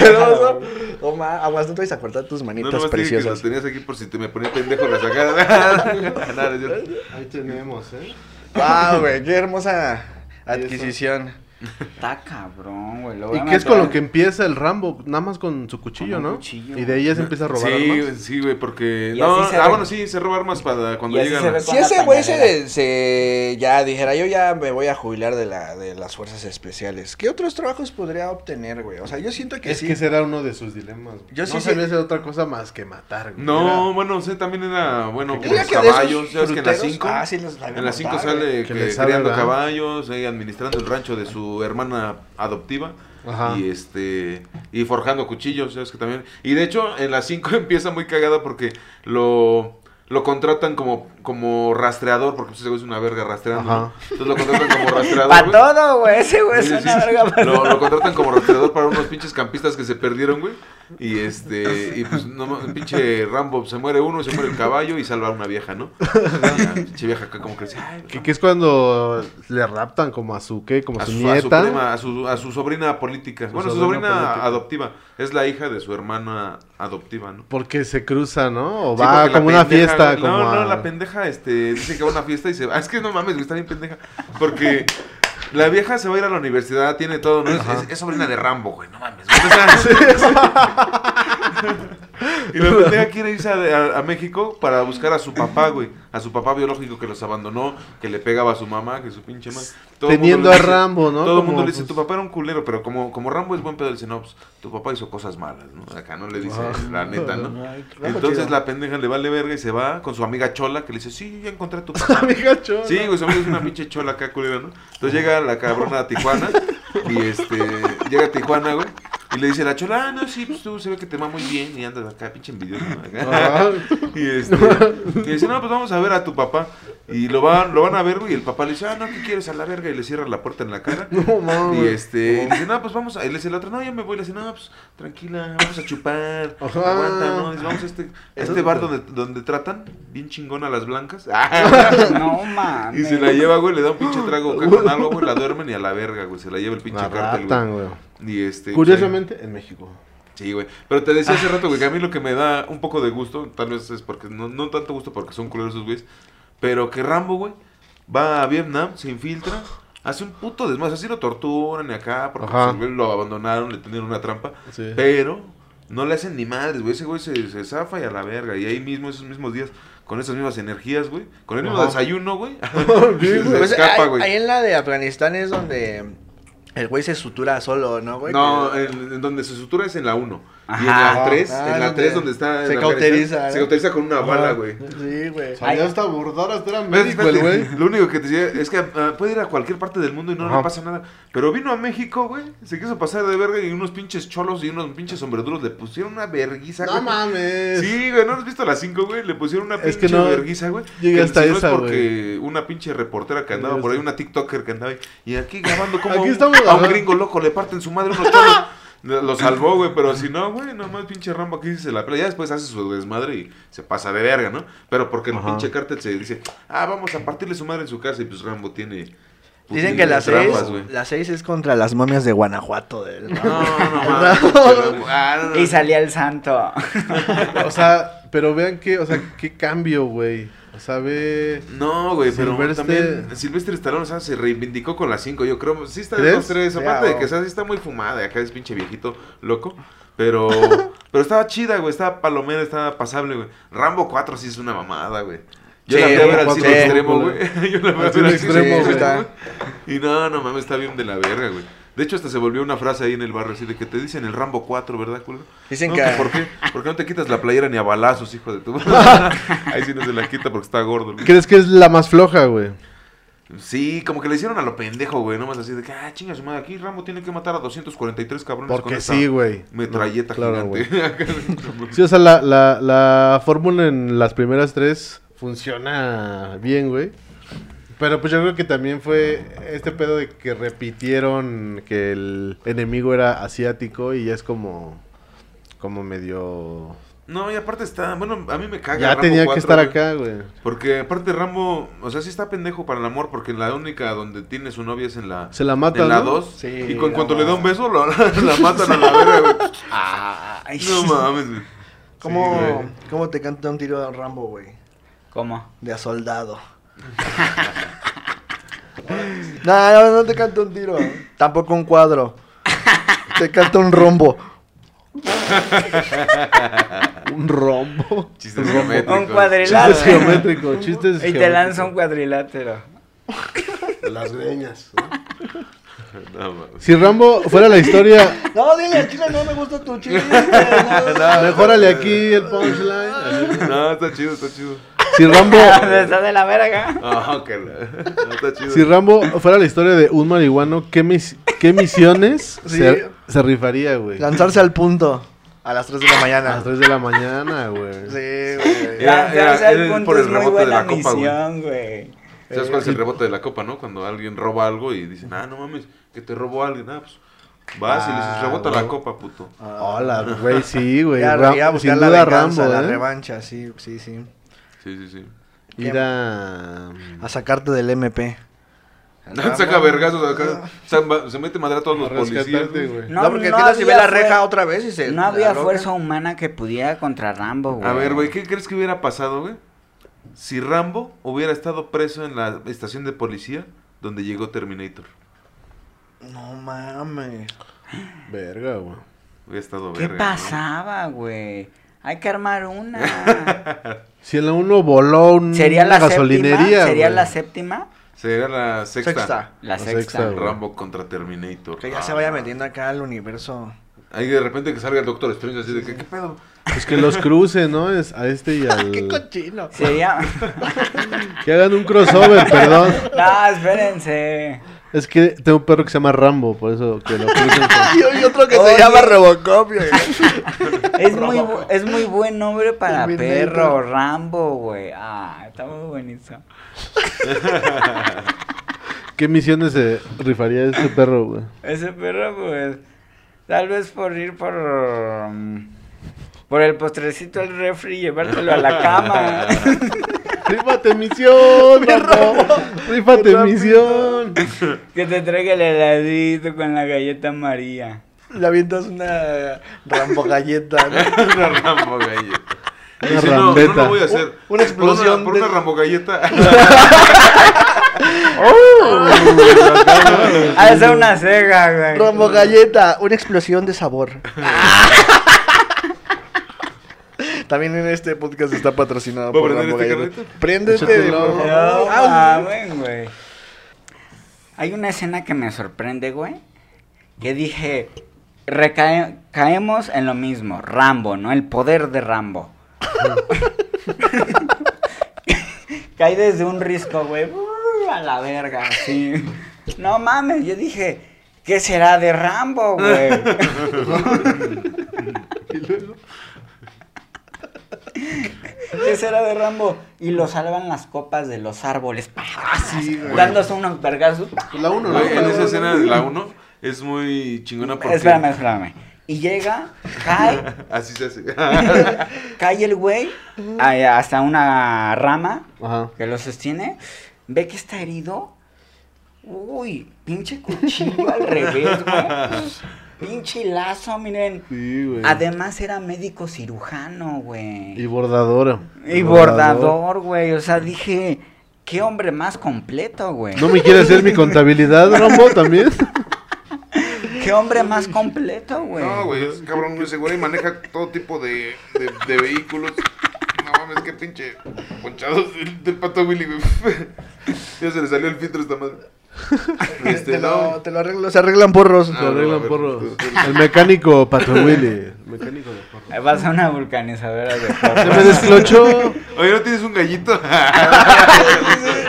que oso. Toma, aguas, no te vayas a cortar tus No, manitas nomás dije que lo preciosas. tenías aquí por si te me ponía pendejo la sacada. Ahí tenemos, ¿eh? Wow, güey, qué hermosa adquisición. Está cabrón, güey. ¿Y qué es con lo que empieza el Rambo? Nada más con su cuchillo, Con ¿no? cuchillo, y de ahí ya se empieza a robar sí, armas. sí, güey, porque... No, ah, ve. bueno, sí, se roba armas para cuando Y así llegan... se a- ve Si ese güey se, se ya dijera, yo ya me voy a jubilar de, la, de las fuerzas especiales, ¿qué otros trabajos podría obtener, güey? O sea, yo siento que Es sí. que ese era uno de sus dilemas. güey. Yo no sí sabía sé- hacer otra cosa más que matar, güey. No, bueno, o sea, también era, bueno, diría los caballos, ¿sabes que en las fruteros- 5? Ah, sí, los En las 5 montar, güey. sale criando caballos, administrando el rancho de su hermana adoptiva. Ajá. Y este y forjando cuchillos, ¿sabes que también? Y de hecho, en las 5 empieza muy cagada porque lo lo contratan como como rastreador porque pues, ese güey es una verga rastreando. Entonces lo contratan como rastreador. Pa' güey. todo, güey. Ese güey es una verga. pa' Lo, todo. lo contratan como rastreador para unos pinches campistas que se perdieron, güey. Y este, y pues no el pinche Rambo se muere uno, se muere el caballo y salva a una vieja, ¿no? La pinche vieja acá como que dice, ay, que es cuando le raptan como a su, ¿qué? Como a su, su, a su nieta. prima, a su, a su sobrina política. Bueno, su sobrina sobrina política. adoptiva. Es la hija de su hermana adoptiva, ¿no? Porque se cruza, ¿no? O Sí, va como una pendeja, fiesta, güey. como No, no, a- la pendeja este, dice que va a una fiesta y se va. Ah, es que no mames, está bien pendeja. Porque la vieja se va a ir a la universidad, tiene todo, ¿no? Es, es- es sobrina de Rambo, güey, no mames. güey. O sea, y la pendeja quiere irse a, a- a México para buscar a su papá, güey. A su papá biológico que los abandonó, que le pegaba a su mamá, que su pinche madre. Todo Teniendo a dice- Rambo, ¿no? Todo el mundo le dice, pues- tu papá era un culero, pero como, como Rambo es buen pedo, dice, no, pues tu papá hizo cosas malas, ¿no? Acá no le dice la neta, ¿no? Entonces la pendeja le vale verga y se va con su amiga chola que le dice, sí, ya encontré a tu papá. Amiga chola. Sí, güey, su amiga es una pinche chola acá, culera, ¿no? Entonces llega la cabrona a Tijuana y este, llega a Tijuana, güey. Y le dice la chola, ah, no, sí, pues tú se ve que te va muy bien y andas acá, pinche envidioso, ¿no? Acá. Y este, y dice, no, pues vamos a ver a tu papá. Y lo van, lo van a ver, güey, y el papá le dice, ah, no, ¿qué quieres a la verga? Y le cierra la puerta en la cara. no mames. Y este, y dice, no, pues vamos a. Y le dice el otro, no, ya me voy. Le dice, no, pues tranquila, vamos a chupar. Ajá. Aguanta, ¿no? Dice, vamos a este, a este es- bar donde, donde tratan bien chingón a las blancas. No mames. y se la lleva, güey, le da un pinche trago acá con algo, güey, la duermen y a la verga, güey. Se la lleva el pinche La cártel, güey. güey. Y este. Curiosamente, en México. Sí, güey. Pero te decía hace rato, güey, que a mí lo que me da un poco de gusto, tal vez es porque, no, no tanto gusto porque son culeros esos güeyes, pero que Rambo, güey, va a Vietnam, se infiltra, hace un puto desmadre, así lo torturan y acá, porque pues, lo abandonaron, le tenían una trampa, Sí. pero no le hacen ni madres, güey, ese güey se, se zafa y a la verga, y ahí mismo, esos mismos días, con esas mismas energías, güey, con el mismo Ajá. desayuno, güey, se. Pues, escapa, ahí, güey. ahí en la de Afganistán es donde el güey se sutura solo, ¿no, güey? No, en donde se sutura es en la 1. Y en Ajá. la 3, Ah, en la donde 3 donde está... se cauteriza, Se ¿no? cauteriza con una bala, güey. Sí, güey. Ay. hasta bordar, hasta era médico güey. Lo único que te decía es que ah, puede ir a cualquier parte del mundo y no Ajá. le pasa nada. Pero vino a México, güey. Se quiso pasar de verga y unos pinches cholos y unos pinches sombrerudos le pusieron una verguiza, No güey. mames. Sí, güey, ¿no has visto las 5, güey? Le pusieron una Es pinche que no verguiza, güey. llegué hasta si no esa, es porque una pinche reportera que andaba por ahí, una TikToker que andaba ahí. Y aquí grabando como Aquí un- estamos, a un ajá. gringo loco le parten su madre unos cholos. Lo salvó, güey, pero si no, güey, nomás pinche Rambo aquí se la pelea. Ya después hace su desmadre y se pasa de verga, ¿no? Pero porque el Ajá. pinche cártel se dice, ah, vamos a partirle su madre en su casa y pues Rambo tiene... Dicen que la trampas, 6 güey. la seis es contra las momias de Guanajuato. Del... No, no, mames, pinche Rambo. Ah, no, no. Y salía el santo. O sea, pero vean que, o sea, qué cambio, güey. Ve. No, güey, pero también Silvestre Stallone, o sea, se reivindicó con las 5, yo creo. Sí está de los tres, aparte de que o sea, sí está muy fumada, acá es pinche viejito loco. Pero, pero estaba chida, güey, estaba palomera, estaba pasable, güey. Rambo 4 sí es una mamada, güey. Yo Sí, la fui a ver al cine extremo, güey. Yo la a Al ver cine al cine extremo, güey. Y no, no mames, está bien de la verga, güey. De hecho, hasta se volvió una frase ahí en el barrio, así de que te dicen el Rambo 4, ¿verdad, culo? Dicen No, que... ¿Por qué? ¿Por qué no te quitas la playera ni a balazos, hijo de tu Ahí sí no se la quita porque está gordo. güey. ¿Crees que es la más floja, güey? Sí, como que le hicieron a lo pendejo, güey. Nomás así de que, ah, chinga su madre, aquí Rambo tiene que matar a 243 cabrones con Porque esta sí, güey. metralleta No, claro, gigante. Sí, o sea, la, la, la fórmula en las primeras tres funciona bien, güey. Pero pues yo creo que también fue este pedo de que repitieron que el enemigo era asiático y ya es como como medio no, y aparte está, bueno, a mí me caga. ya Rambo tenía 4, que estar güey. acá, güey. Porque aparte Rambo, o sea, sí está pendejo para el amor, porque la única donde tiene su novia es en la, Se la mata, en la ¿no? 2. Sí, y con cuanto le da un beso, lo- la matan a la verga, güey. Ay, No mames, güey. ¿Cómo, Sí, güey. ¿Cómo te canta un tiro de Rambo, güey? ¿Cómo? De a soldado. No, no, no te canto un tiro. Tampoco un cuadro. Te canto un rombo. Un rombo. Chistes geométricos. Un cuadrilátero. Chistes geométricos, chistes Y te lanza un cuadrilátero. las greñas. No, mames. Si Rambo fuera la historia, No, dile al chile, no me gusta tu chiste. No. mejórale aquí el punchline. No, está chido, está chido. Si Rambo Está de la verga. Ah, que la- no, está chido. Si Rambo fuera la historia de un marihuano, ¿qué, mis- qué misiones Sí. se, se rifaría, güey? A Lanzarse al punto. A las 3 de la mañana. las 3 de la mañana, güey. Sí, güey. Era- Lanzarse era punto por el es muy rebote de la copa, güey. ¿Sabes cuál es el rebote de la copa, no? Cuando alguien roba algo y dicen, ah, no mames, que te robó alguien. Ah, pues vas y le dices, Ah, rebota la copa, puto. Hola, güey, sí, güey. Ya, Ram- ya sin la duda venganza, Rambo, la ¿eh? revancha, sí, sí, sí. Sí, sí, sí. Ir a... A sacarte del MP. Saca vergazos acá. Se, mete madre a todos los policías. güey. No, porque si ve había la reja otra vez y se. No había fuerza humana que pudiera contra Rambo, güey. A ver, güey, ¿qué crees que hubiera pasado, güey? si Rambo hubiera estado preso en la estación de policía donde llegó Terminator. No mames. Verga, güey. Hubiera estado ¿Qué verga, ¿no? pasaba, güey? Hay que armar una. Si en la 1 voló un- ¿Sería una la gasolinería, séptima? ¿Sería güey. la séptima? Sería la sexta. Sexta. La La sexta. sexta. Rambo contra Terminator. Que ya Ah, se vaya metiendo acá al universo. Ahí de repente que salga el Doctor Strange así de que, ¿qué pedo? Pues que los cruce, ¿no? Es a este y al... ¡Qué cochino! Sería. Que hagan un crossover, perdón. no, espérense. Es que tengo un perro que se llama Rambo, por eso que lo crucen con- Y otro que Oye. se llama Robocop. Es muy, bu- es muy buen nombre para perro, Rambo, güey. Ah, está muy buenísimo. ¿Qué misiones se rifaría este perro, güey? Ese perro, pues, tal vez por ir por... um, por el postrecito al refri y llevártelo a la cama. ¡Rífate misión, Rambo! ¡Rífate misión! que te traiga el heladito con la galleta María. Le avientas una Rambo galleta. ¿no? una Rambo galleta. Una Dice, no, no rambeta. lo voy a hacer. Una explosión Por una, por una de- Rambo galleta. Ah, esa es una cega, güey. Rambo galleta, una explosión de sabor. También en este podcast está patrocinado ¿Puedo por Rambo este Galleta. carrito? Préndete. Favor. Ah, güey. Hay una escena que me sorprende, güey. Que dije, caemos en lo mismo, Rambo, ¿no? El poder de Rambo. Cae desde un risco, güey. uh, A la verga, sí. No mames, yo dije, ¿qué será de Rambo, güey? ¿Qué será de Rambo? Y lo salvan las copas de los árboles. sí, güey. Dándose unos vergazos. La 1, ¿no? En esa escena de la 1 es muy chingona porque... Espérame, espérame. Y llega, cae, Así se hace. cae el güey hasta una rama Ajá. que lo sostiene. Ve que está herido. Uy, pinche cuchillo al revés, güey. Pinche lazo, miren. Sí, güey. Además era médico cirujano, güey. Y bordadora. Y bordador, güey. O sea, dije, qué hombre más completo, güey. ¿No me quiere hacer mi contabilidad, Rambo, también? Qué hombre más completo, güey. No, güey, es cabrón, ese güey maneja todo tipo de, de, de vehículos. No mames, qué pinche ponchados del, del pato Willy, güey. Ya se le salió el filtro a esta madre. Este, te, lo, no. te lo arreglo, se arreglan porros. Ah, Se arreglan ver, porros. El mecánico Pato Willy. El mecánico de porros. Ahí vas a una vulcanizadora de Se me porros. desclochó. Oye, ¿no tienes un gallito?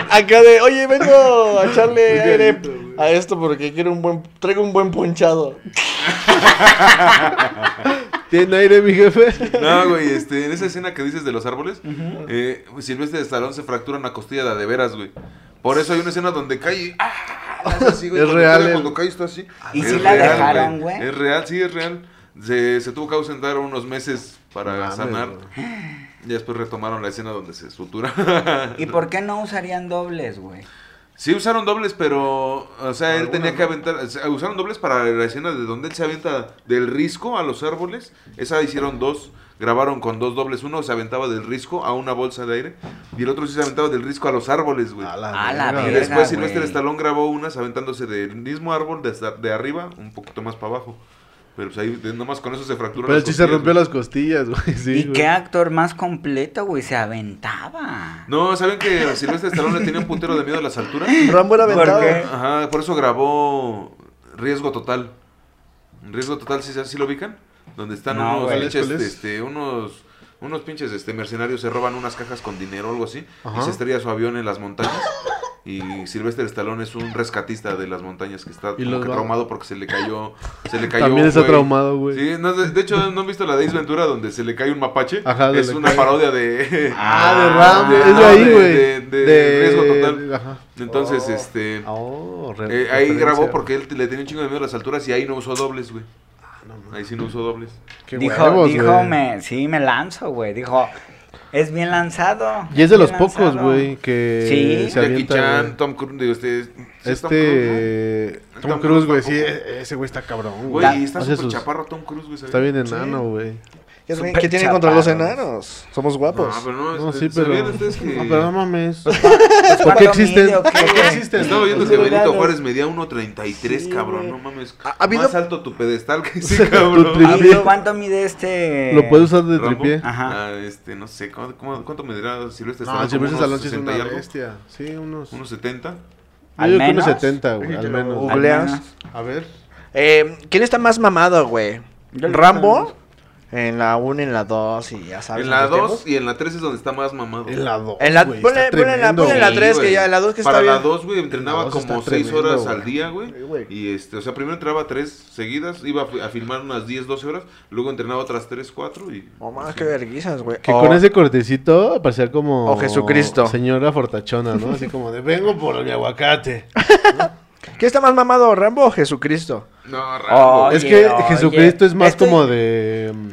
Acá de, oye, vengo a echarle aire a esto porque quiero un buen, traigo un buen ponchado. ¿Tiene aire, mi jefe? No, güey, este, en esa escena que dices de los árboles, eh, Silvestre de Stallone se fractura una costilla de veras, güey. Por eso hay una escena donde cae y ¡ah! hace así, güey, Es cuando real cae, el- Cuando cae está así. ¿Y Es si la real, dejaron, güey? Es real, sí, es real. Se, se tuvo que ausentar unos meses para sanar. güey. Y después retomaron la escena donde se sutura. ¿Y por qué no usarían dobles, güey? Sí usaron dobles, pero, o sea, él tenía que aventar, o sea, usaron dobles para la escena de donde él se avienta del risco a los árboles. Esa hicieron dos, grabaron con dos dobles. Uno se aventaba del risco a una bolsa de aire y el otro sí se aventaba del risco a los árboles, güey. A A la verga. Y después Silvestre. Stallone grabó unas aventándose del mismo árbol de, de arriba, un poquito más para abajo. Pero pues ahí nomás con eso se fracturó. Pero sí se rompió güey. las costillas, güey. Sí, ¿Y güey. qué actor más completo, güey? Se aventaba. No, ¿saben que Silvestre Stallone le tenía un puntero de miedo a las alturas? Rambo era ¿Por aventado. qué? Ajá, por eso grabó Riesgo Total. Riesgo Total, ¿sí, sí lo ubican? Donde están No, unos pinches, este, unos, unos pinches este, mercenarios se roban unas cajas con dinero o algo así. Ajá. Y se estrella su avión en las montañas. Y Silvestre Stallone es un rescatista de las montañas que está como que traumado porque se le cayó. Se le cayó También un está traumado, güey. Sí, no, de, de hecho, ¿no han visto la de Ace Ventura donde se le cae un mapache? Ajá, de es una cae- parodia de. Ah, de Ah, Rambo. de- es de no, ahí, de- güey. de- de Riesgo Total. Ajá. Entonces, Oh. este. Oh, re- Eh, ahí grabó porque él le tenía un chingo de miedo a las alturas y ahí no usó dobles, güey. Ahí sí no usó dobles. Qué dijo, huevos, dijo, me, sí, me lanzo, güey. Dijo, es bien lanzado. Y es de los pocos, lanzado". güey, que Sí. se Jackie avienta. Chan, güey. Tom Cruise, digo, este, sí es Tom Cruise, Este. ¿no? Tom, Tom Cruise, güey, sí, e- ese güey está cabrón, Güey, güey. y está Hace súper sus- chaparro Tom Cruise, güey. Está bien Sí. enano, güey. ¿Qué, qué tienen contra los enanos? Somos guapos. No, pero no, No, sí, pero. ¿sabían ustedes que... No, pero no mames. Pues, ¿Por qué ¿cuánto existen? ¿Por qué existen? Estaba oyendo que Benito. Juárez medía 1.33, Sí, cabrón, no mames. Ha- ha habido- Más alto tu pedestal que ese cabrón. Ah, ¿Cuánto mide este? Lo puedes usar de tripié. Ajá. Ah, este, no sé, ¿cuánto, cómo- cuánto medirá Silvestre No, Stallone? Silvestre ¿Como Stallone unos sí es 60 y una bestia. Sí, unos. ¿Unos 70? ¿Al Yo que unos menos? 70, güey, al menos. Googleas. menos. A ver. Eh, ¿Quién está más mamado, güey? ¿Rambo? En la 1, en la 2 y ya sabes. En la los 2 tiempos. y en la 3 es donde está más mamado. En la 2. En la- güey, ponle- en la- tremendo, ponle en la güey. tres, que güey. ya, la dos que Para está la bien. 2, güey, entrenaba como está 6 tremendo, horas güey. al día, güey. Y este, o sea, primero entrenaba 3 seguidas, iba a, fi- a filmar unas 10, 12 horas, luego entrenaba otras 3, 4 y... No más, qué verguizas, güey. Que O- con ese cortecito parecía como. O Jesucristo. Señora fortachona, ¿no? Así como de vengo por mi aguacate. ¿Quién está más mamado, Rambo o Jesucristo? No, Oh, es que oye, Jesucristo es más estoy- como de. mm,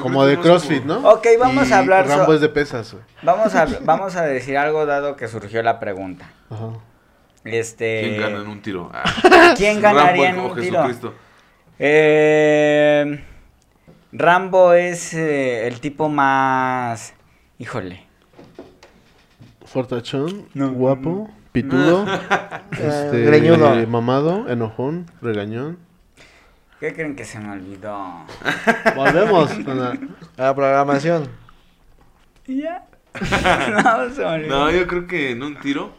Como de CrossFit, ¿no? Ok, vamos a hablar so- Rambo es de pesas. Vamos a, vamos a decir algo dado que surgió la pregunta. Ajá. Este. ¿Quién gana en un tiro? Ah, ¿Quién ganaría en Rambo o un tiro? Jesucristo. Eh, Rambo es eh, el tipo más. Híjole. Fortachón, No. guapo, pitudo, este, greñudo. mamado, enojón, regañón. ¿Qué creen que se me olvidó? Volvemos con la- A la programación. ¿Y ya? no, se me olvidó. No, yo creo que en un tiro...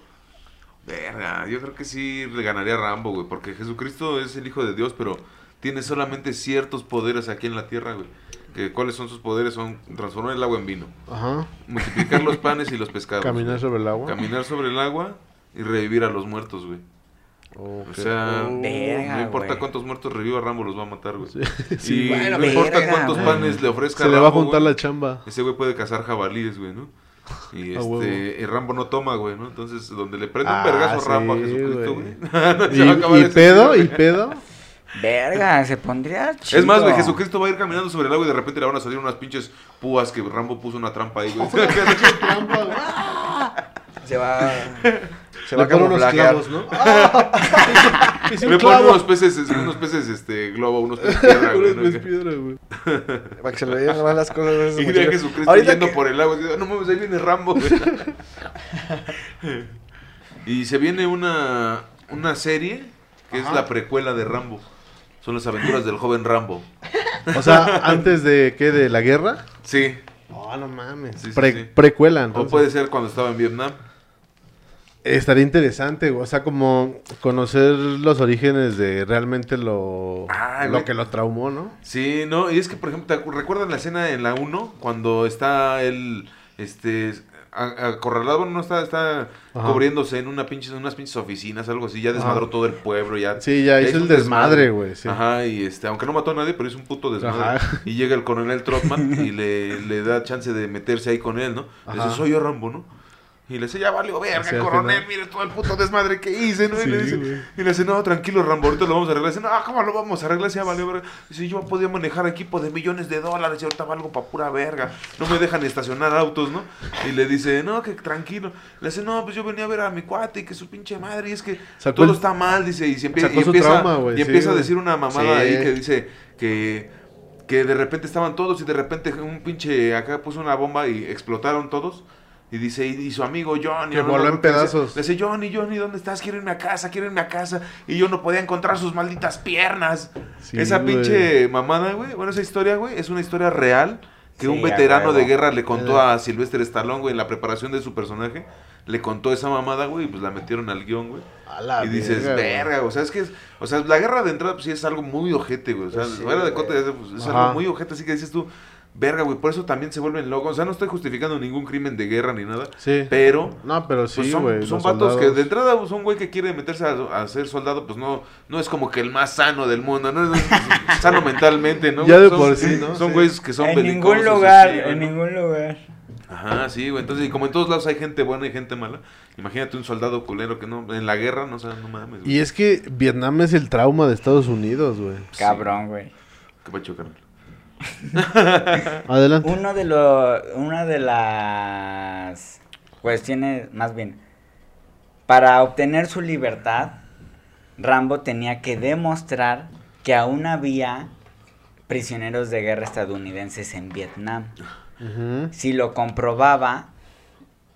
Verga, yo creo que sí le ganaría a Rambo, güey, porque Jesucristo es el Hijo de Dios, pero tiene solamente ciertos poderes aquí en la tierra, güey. Que, ¿Cuáles son sus poderes? Son transformar el agua en vino, Ajá. multiplicar los panes y los pescados. Caminar sobre el agua. Caminar sobre el agua y revivir a los muertos, güey. O sea, Verga, no importa cuántos muertos reviva Rambo, los va a matar, güey. Sí, y bueno, no importa verga, cuántos panes le ofrezca Se le va a juntar la chamba. Ese güey puede cazar jabalíes, güey, ¿no? Y este, y Rambo no toma, güey, ¿no? Entonces, donde le prende Ah, un vergazo sí, Rambo a Jesucristo, güey. güey. no se va a acabar ¿Y, y pedo? tiro, ¿Y pedo? Verga, se pondría chido. Es más, güey, Jesucristo va a ir caminando sobre el agua y de repente le van a salir unas pinches púas que Rambo puso una trampa ahí, güey. Se va. Se va a unos clavos, ¿no? ¡Ah! Hice un Le ponen clavo. unos peces, unos peces, este, globo, unos peces piedra, güey. Piedra, güey. Para que se le digan más las cosas. Y mira a Jesucristo Ahorita yendo que- por el agua. "Ah, No mames, ahí viene Rambo, güey. y se viene una, una serie que es la precuela de Rambo. Son las aventuras del joven Rambo. O sea, antes de qué, de la guerra. Sí. Oh, no mames. Sí, sí, Pre- sí. Precuela, O entonces. puede ser cuando estaba en Vietnam. Estaría interesante. O sea, como conocer los orígenes de realmente lo, Ay, lo que lo traumó, ¿no? Sí, no, y es que, por ejemplo, ¿te recuerdan la escena en la 1? Cuando está él, este, acorralado, bueno, no está, está Ajá. cubriéndose en una pinche, en unas pinches oficinas, algo así, ya desmadró todo el pueblo, ya. Sí, ya hizo hizo el desmadre, güey. Sí. Ajá, y este, aunque no mató a nadie, pero hizo un puto desmadre. Ajá. Y llega el coronel Trotman y le, le da chance de meterse ahí con él, ¿no? Le dice, soy yo Rambo, ¿no? Y le dice, ya valió verga, coronel, mire todo el puto desmadre que hice, ¿no? y, le dice, y le dice, no, tranquilo, Rambo, ahorita lo vamos a arreglar. Dice, no, ¿cómo lo vamos a arreglar? Ya valió verga. Dice, yo podía manejar equipo de millones de dólares y ahorita valgo pa' pura verga. No me dejan estacionar autos, ¿no? Y le dice, no, que tranquilo. Le dice, no, pues yo venía a ver a mi cuate y que su pinche madre, y es que Sacó todo el- está mal, dice, y, se empie- y empieza, trauma, y sí, a decir una mamada Sí. ahí que dice que, que de repente estaban todos y de repente un pinche acá puso una bomba y explotaron todos. Y dice, y, y su amigo Johnny. Que voló no, en pedazos. Le dice, Johnny, Johnny, ¿dónde estás? Quiero irme a casa, quiero irme a casa. Y yo no podía encontrar sus malditas piernas. Sí, esa güey. pinche mamada, güey. Bueno, esa historia, güey, es una historia real que Sí, un a veterano de guerra le contó Eh. a Sylvester Stallone, güey, en la preparación de su personaje. Le contó esa mamada, güey, y pues la metieron al guion, güey. A la Y dices, verga, güey. verga, o sea, es que es, o sea, la guerra de entrada pues sí es algo muy ojete, güey, o sea, Pues sí, fuera de güey. cote, pues, es Ajá. algo muy ojete, así que dices tú, verga, güey, por eso también se vuelven locos, o sea, no estoy justificando ningún crimen de guerra ni nada, Sí. pero No, pero pues sí, son, güey. son vatos que soldados. de entrada pues, un güey que quiere meterse a, a ser soldado, pues no, no es como que el más sano del mundo, no es sano mentalmente, ¿no? Ya de Son- por sí, ¿no? Son Sí. güeyes que son en belicosos, ningún lugar, así, en ¿no? ningún lugar. Ajá, sí, güey. Entonces, y como en todos lados hay gente buena y gente mala, imagínate un soldado culero que no, en la guerra, no, o sea, no mames. güey. Y es que Vietnam es el trauma de Estados Unidos, güey. Cabrón, güey. ¿Qué pacho, carnal? Adelante. Uno de los, una de las cuestiones, más bien, para obtener su libertad, Rambo tenía que demostrar que aún había prisioneros de guerra estadounidenses en Vietnam. Si lo comprobaba,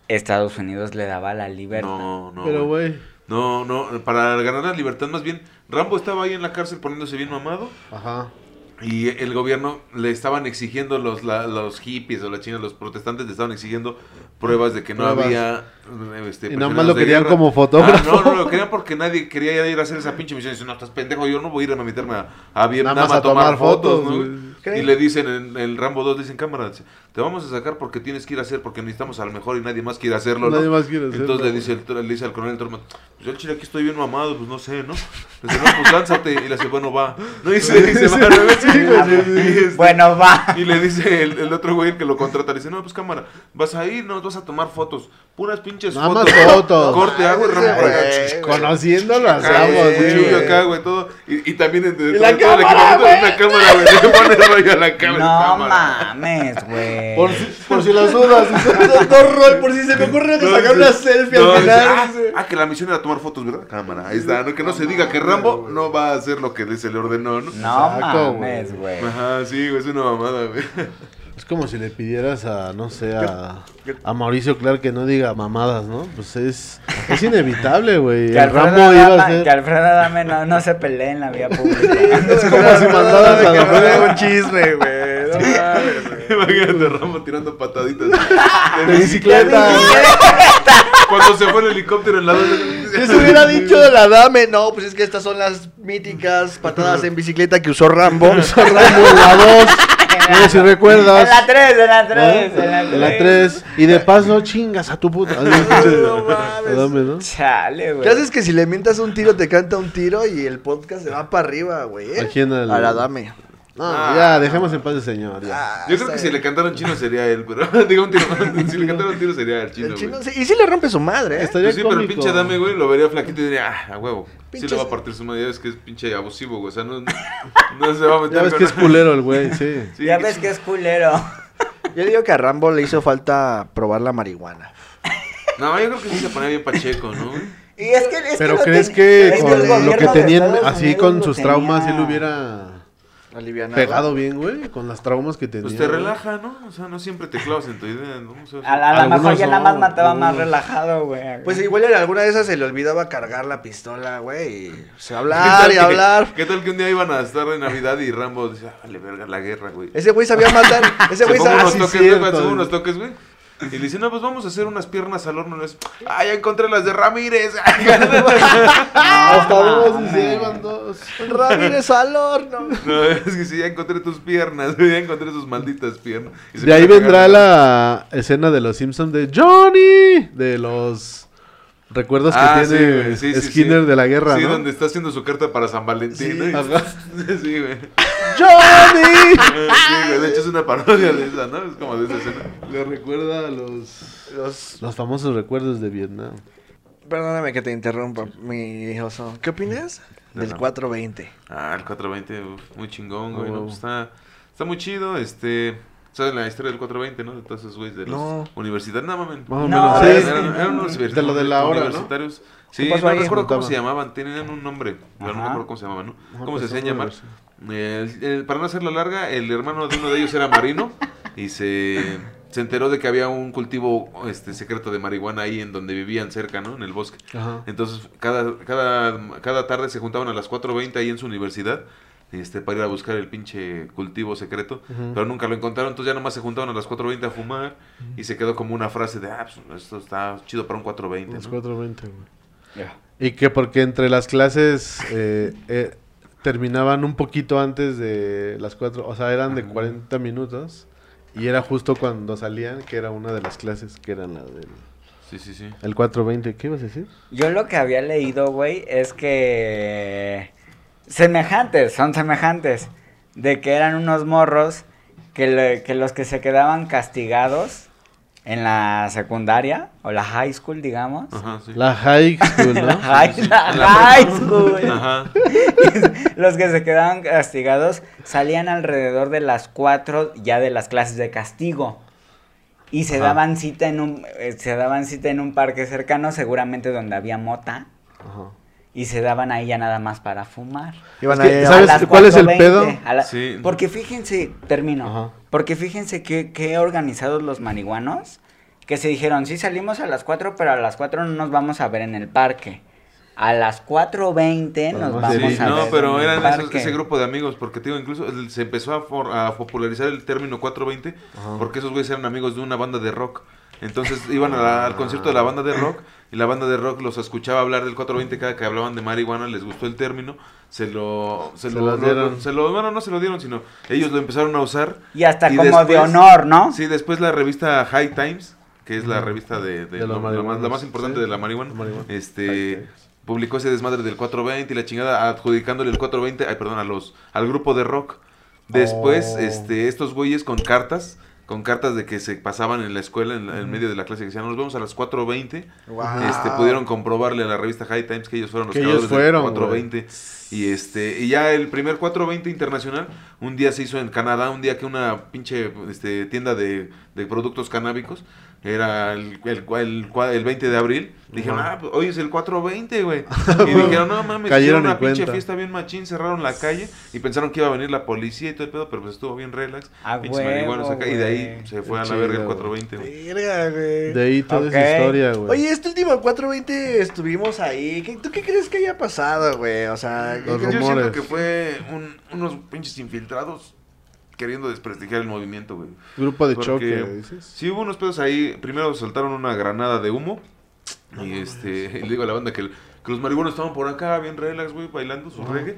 Estados Unidos le daba la libertad. No, no. Pero, güey. No, no, para ganar la libertad más bien, Rambo estaba ahí en la cárcel poniéndose bien mamado Ajá. Y el gobierno le estaban exigiendo, los, la- los hippies o la China, los protestantes le estaban exigiendo pruebas de que no Pruebas. había... Este, Y nada más lo querían guerra. como fotógrafo. Ah, no, no, lo querían porque nadie quería ir a hacer esa pinche misión. Dice, no, estás pendejo, yo no voy a ir a meterme a, a Vietnam Nada más a tomar, fotos, ¿no? Y le dicen en el Rambo 2, dicen cámara, dice, te vamos a sacar porque tienes que ir a hacer, porque necesitamos a lo mejor y nadie más quiere hacerlo, ¿no? Nadie más quiere hacerlo, Entonces le dice, el, le dice al coronel Torman, pues yo el chile aquí estoy bien mamado, pues no sé, ¿no? Le dice, no, pues lánzate. Y le dice, bueno, va. No, y se dice, va, al revés, Sí, güey, sí, sí. Y Bueno, va. y le dice el, el otro güey el que lo contrata, le dice, no, pues cámara, vas a ir, no, vas a tomar fotos, puras pinches Nada fotos. más fotos. Corte, hago y Rambo por acá. güey. Conociéndolo, hacemos, güey, cuchillo acá, güey, todo. Y, y también en, dentro la de todo el cámara, equipamiento de una cámara, güey. Le pone el rollo a la cámara. No cámara. mames, güey. Por si, por si las dudas. Por si se me ocurre que No, sacar una selfie no, al final. ah, ah, que la misión era tomar fotos, ¿verdad? Cámara, ahí está, ¿no? Que no se diga que Rambo no va a hacer lo que se le ordenó, ¿no? No Saco, mames, güey. Ajá, sí, güey, es una mamada, güey. Es como si le pidieras a, no sé, a, Yo- a Mauricio Clark que no diga mamadas, ¿no? Pues es, es inevitable, güey. Que Alfredo, Rambo iba a Adame, ser... que Alfredo Adame no, no se pelee en la vía pública. Es como si mandaras a haga un chisme, güey. No mames, güey. Imagínate Rambo tirando pataditas. De bicicleta. Cuando se fue el helicóptero en la Si se hubiera dicho de la dame, no, pues es que estas son las míticas patadas en bicicleta que usó Rambo. Rambo en la 2. No sé si recuerdas. En la 3, en la 3, ¿Eh? en la 3. En la 3. Y de paso, chingas a tu puta. No mames. Dame, ¿no? Chale, güey. ¿Qué haces que si le mientas un tiro te canta un tiro y el podcast se va para arriba, güey? ¿A quién? Al- A la dame. No, Ah. ya, dejemos en paz al señor. Ya. Ah, Yo creo que si bien. le cantaron chino sería él, pero digo un tiro. Si le cantaron tiro sería el chino. El chino, güey. sí, y sí le rompe su madre, ¿eh? Estaría Pues sí, pero el cómico. pinche dame, güey, lo vería flaquito y diría, ah, a huevo. Sí Pinches- le va a partir su madre, ya ves que es pinche abusivo, güey. O sea, no, no se va a meter Ya ves con- que es culero el güey, sí. Sí, ya ves que es culero. Yo digo que a Rambo le hizo falta probar la marihuana. No, yo creo que sí se ponía bien pacheco, ¿no? Y es que, es Pero crees ten- que con lo que tenían, así con sus tenía- traumas, él hubiera Alivianado. pegado bien, güey? Con las traumas que tenía. Pues te relaja, ¿no? O sea, no siempre te clavas en tu idea, ¿no? O sea, A, la- a mejor ya nada más no, mataba más relajado, güey. Pues igual en alguna de esas se le olvidaba cargar la pistola, güey. Y se ¿Qué hablar y que- hablar. ¿Qué tal que un día iban a estar en Navidad y Rambo decía, vale, verga, la guerra, güey? Ese güey sabía matar. Ese Se güey sabía. unos toques, cierto, güey. unos toques, güey. Y le dice, no, pues vamos a hacer unas piernas al horno. Y le dice, ah, ya encontré las de Ramírez. Hasta dos, mames. Dos. Ramírez al horno. no, es que sí, ya encontré tus piernas, ya encontré sus malditas piernas. Y De ahí vendrá la escena de los Simpsons de Johnny, de los recuerdos que Ah, sí, tiene sí, sí, Skinner sí. de la guerra, Sí, ¿no? donde está haciendo su carta para San Valentín, Sí, ¿no? Güey. ¡Johnny! Sí, güey, de hecho es una parodia de esa, ¿no? Es como de esa escena. Le recuerda a los, Los... los famosos recuerdos de Vietnam. Perdóname que te interrumpa, mi oso. ¿Qué opinas del no. 420? Ah, el 420, uf, muy chingón, güey. Ah, ¿no? Pues está, está muy chido, este... ¿Sabes la historia del 420, no? De todos esos güeyes de los No. universitarios. No, mames. Más o No, menos. es- sí. Eran, eran unos De lo de la hora, ¿no? universitarios. Sí, ¿Qué pasó no ahí? recuerdo cómo se llamaban, tenían un nombre, pero no acuerdo cómo se llamaban, ¿no? Ajá, ¿Cómo se hacían llamar? versión. El- el- para no hacerla larga, el hermano de uno de ellos era marino y se, se enteró de que había un cultivo este secreto de marihuana ahí en donde vivían cerca, ¿no? En el bosque. Ajá. Entonces, cada, cada, cada tarde se juntaban a las 4.20 ahí en su universidad este, para ir a buscar el pinche cultivo secreto, pero nunca lo encontraron, entonces ya nomás se juntaban a las 4.20 a fumar y se quedó como una frase de, ah, pues esto está chido para un 4.20, Los ¿no? 420, güey. Y que porque entre las clases eh, eh, terminaban un poquito antes de las 4, o sea, eran de 40 minutos. Y era justo cuando salían, que era una de las clases, que eran la del Sí, sí, sí. el 420. ¿Qué ibas a decir? Yo lo que había leído, güey, es que semejantes, son semejantes, de que eran unos morros que, le- que los que se quedaban castigados en la secundaria o la high school, digamos. Ajá, sí. La high school, La ¿no? high, sí, sí. la La high school. Ajá. los que se quedaban castigados salían alrededor de las 4 ya de las clases de castigo. Y se Ajá. daban cita en un eh, se daban cita en un parque cercano, seguramente donde había mota. Ajá. y se daban ahí ya nada más para fumar. Iban Es que, ¿sabes A las cuál es el 4:20, pedo? la- Sí. Porque fíjense, termino. Ajá. Porque fíjense que, que organizados los marihuanos que se dijeron, sí salimos a las 4, pero a las 4 no nos vamos a ver en el parque. A las 4.20 nos vamos Sí, a ver no, pero en el eran esos- ese grupo de amigos, porque te digo, incluso se empezó a, for- a popularizar el término 420, porque esos güeyes eran amigos de una banda de rock. Entonces iban a la- al concierto de la banda de rock y la banda de rock los escuchaba hablar del 420 cada que hablaban de marihuana, les gustó el término, se lo... Se, Se lo, dieron. se lo- bueno, no se lo dieron, sino ellos lo empezaron a usar. Y hasta Y como de honor, ¿no? Sí, después la revista High Times, que es la revista de, de De los lo- la, más, marihuanos, la más importante sí. de la marihuana, este publicó ese desmadre del 420 y la chingada adjudicándole el 420, ay, perdón, a los al grupo de rock. Después, Oh. este estos güeyes con cartas, con cartas de que se pasaban en la escuela en, la- en medio de la clase que decían, "Nos vemos a las 4:20." Wow. Este pudieron comprobarle a la revista High Times que ellos fueron los Que ellos creadores fueron, 420. Y este, y ya el primer 420 internacional, un día se hizo en Canadá, un día que una pinche este, tienda de, de productos canábicos, era el, el, el, el 20 de abril, dijeron, ah, pues, hoy es el 420, güey. Y dijeron, no mames, Cayeron hicieron una pinche cuenta. fiesta bien machín, cerraron la calle y pensaron que iba a venir la policía y todo el pedo, pero pues estuvo bien relax. A pinches huevo, marihuanos acá, y de ahí güey. se fue a la Chido, verga el güey. 420, güey. Verga, güey. De ahí toda Ok. esa historia, güey. Oye, este último 420 estuvimos ahí. ¿Qué- ¿Tú qué crees que haya pasado, güey? O sea, ¿qué- Los qué- Yo siento rumores. que fue un- unos pinches infiltrados queriendo desprestigiar el movimiento, güey. Grupo de Porque choque, dices. Sí hubo unos pedos ahí. Primero soltaron una granada de humo. Y este, y le digo a la banda que, el- que los marihuanos estaban por acá, bien relax, güey, bailando su reggae.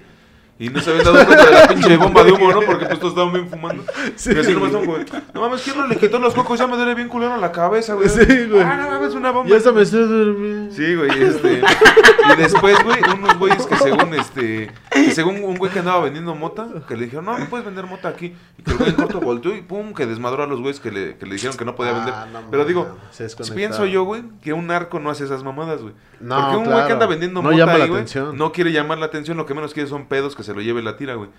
Y no se habían dado cuenta de la pinche bomba de humo, ¿no? Porque pues todos estaban bien fumando. y así nomás güey. No mames, ¿quién no le quitó los cocos? Ya me duele bien culero la cabeza, güey. Sí, güey. Ah, no mames, una bomba. Ya hasta me estoy durmiendo. Sí, güey, este. Y después, güey, unos güeyes que según este. Que según un güey que andaba vendiendo mota, que le dijeron, no, no puedes vender mota aquí. Y que el güey en corto volteó y pum, que desmadró a los güeyes que le, que le dijeron que no podía Ah, vender. no Pero digo, se desconectaron. pienso yo, güey, que un narco no hace esas mamadas, güey. No, Porque un güey claro. que anda vendiendo No mota llama la güey, atención. no quiere llamar la atención, lo que menos quiere son pedos que se lo lleve la tira, güey.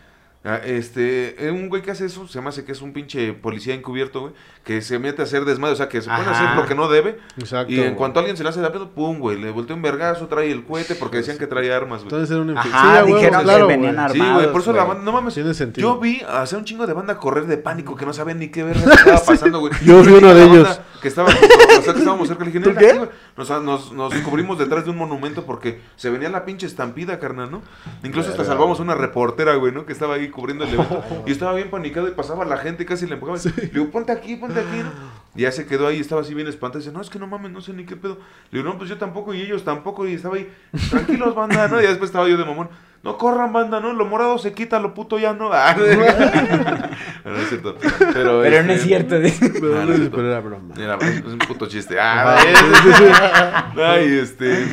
Ah, Este, eh, un güey que hace eso, se me hace que es un pinche policía encubierto, güey, que se mete a hacer desmadre, o sea, que se pone a hacer Ajá. lo que no debe, Exacto. y en güey. cuanto a alguien se le hace de pedo, pum, güey, le volteó un vergazo, trae el cohete, porque decían que traía armas, güey. Entonces era un infi- Ajá, a huevo, dijeron claro, que venían güey. armados. Sí, güey, por eso la güey. banda, no mames. Tiene sentido. Yo vi hacer un chingo de banda correr de pánico que no sabían ni qué ver estaba pasando, güey. Yo vi uno de ellos. Que estaba, o sea, que estábamos cerca, le dije, ¿Tú "Neta, qué? sí, güey". Nos, nos, nos cubrimos detrás de un monumento porque se venía la pinche estampida, carnal, ¿no? Incluso hasta salvamos a una reportera, güey, ¿no? Que estaba ahí cubriendo el evento. Y estaba bien panicado y pasaba la gente y casi le empujaba. Le digo, ponte aquí, ponte aquí, ¿no? Y ya se quedó ahí, estaba así bien espantado. Dice, no, es que no mames, no sé ni qué pedo. Le digo, no, pues yo tampoco y ellos tampoco. Y estaba ahí, tranquilos, banda, ¿no? Y después estaba yo de mamón. No corran, banda, ¿no? Lo morado se quita, lo puto ya no. Ah, no es cierto. Pero, Pero no es cierto. dice. Pero, Ah, no es cierto. pero era broma. Era, es un puto chiste. Ah, es- Ay, este.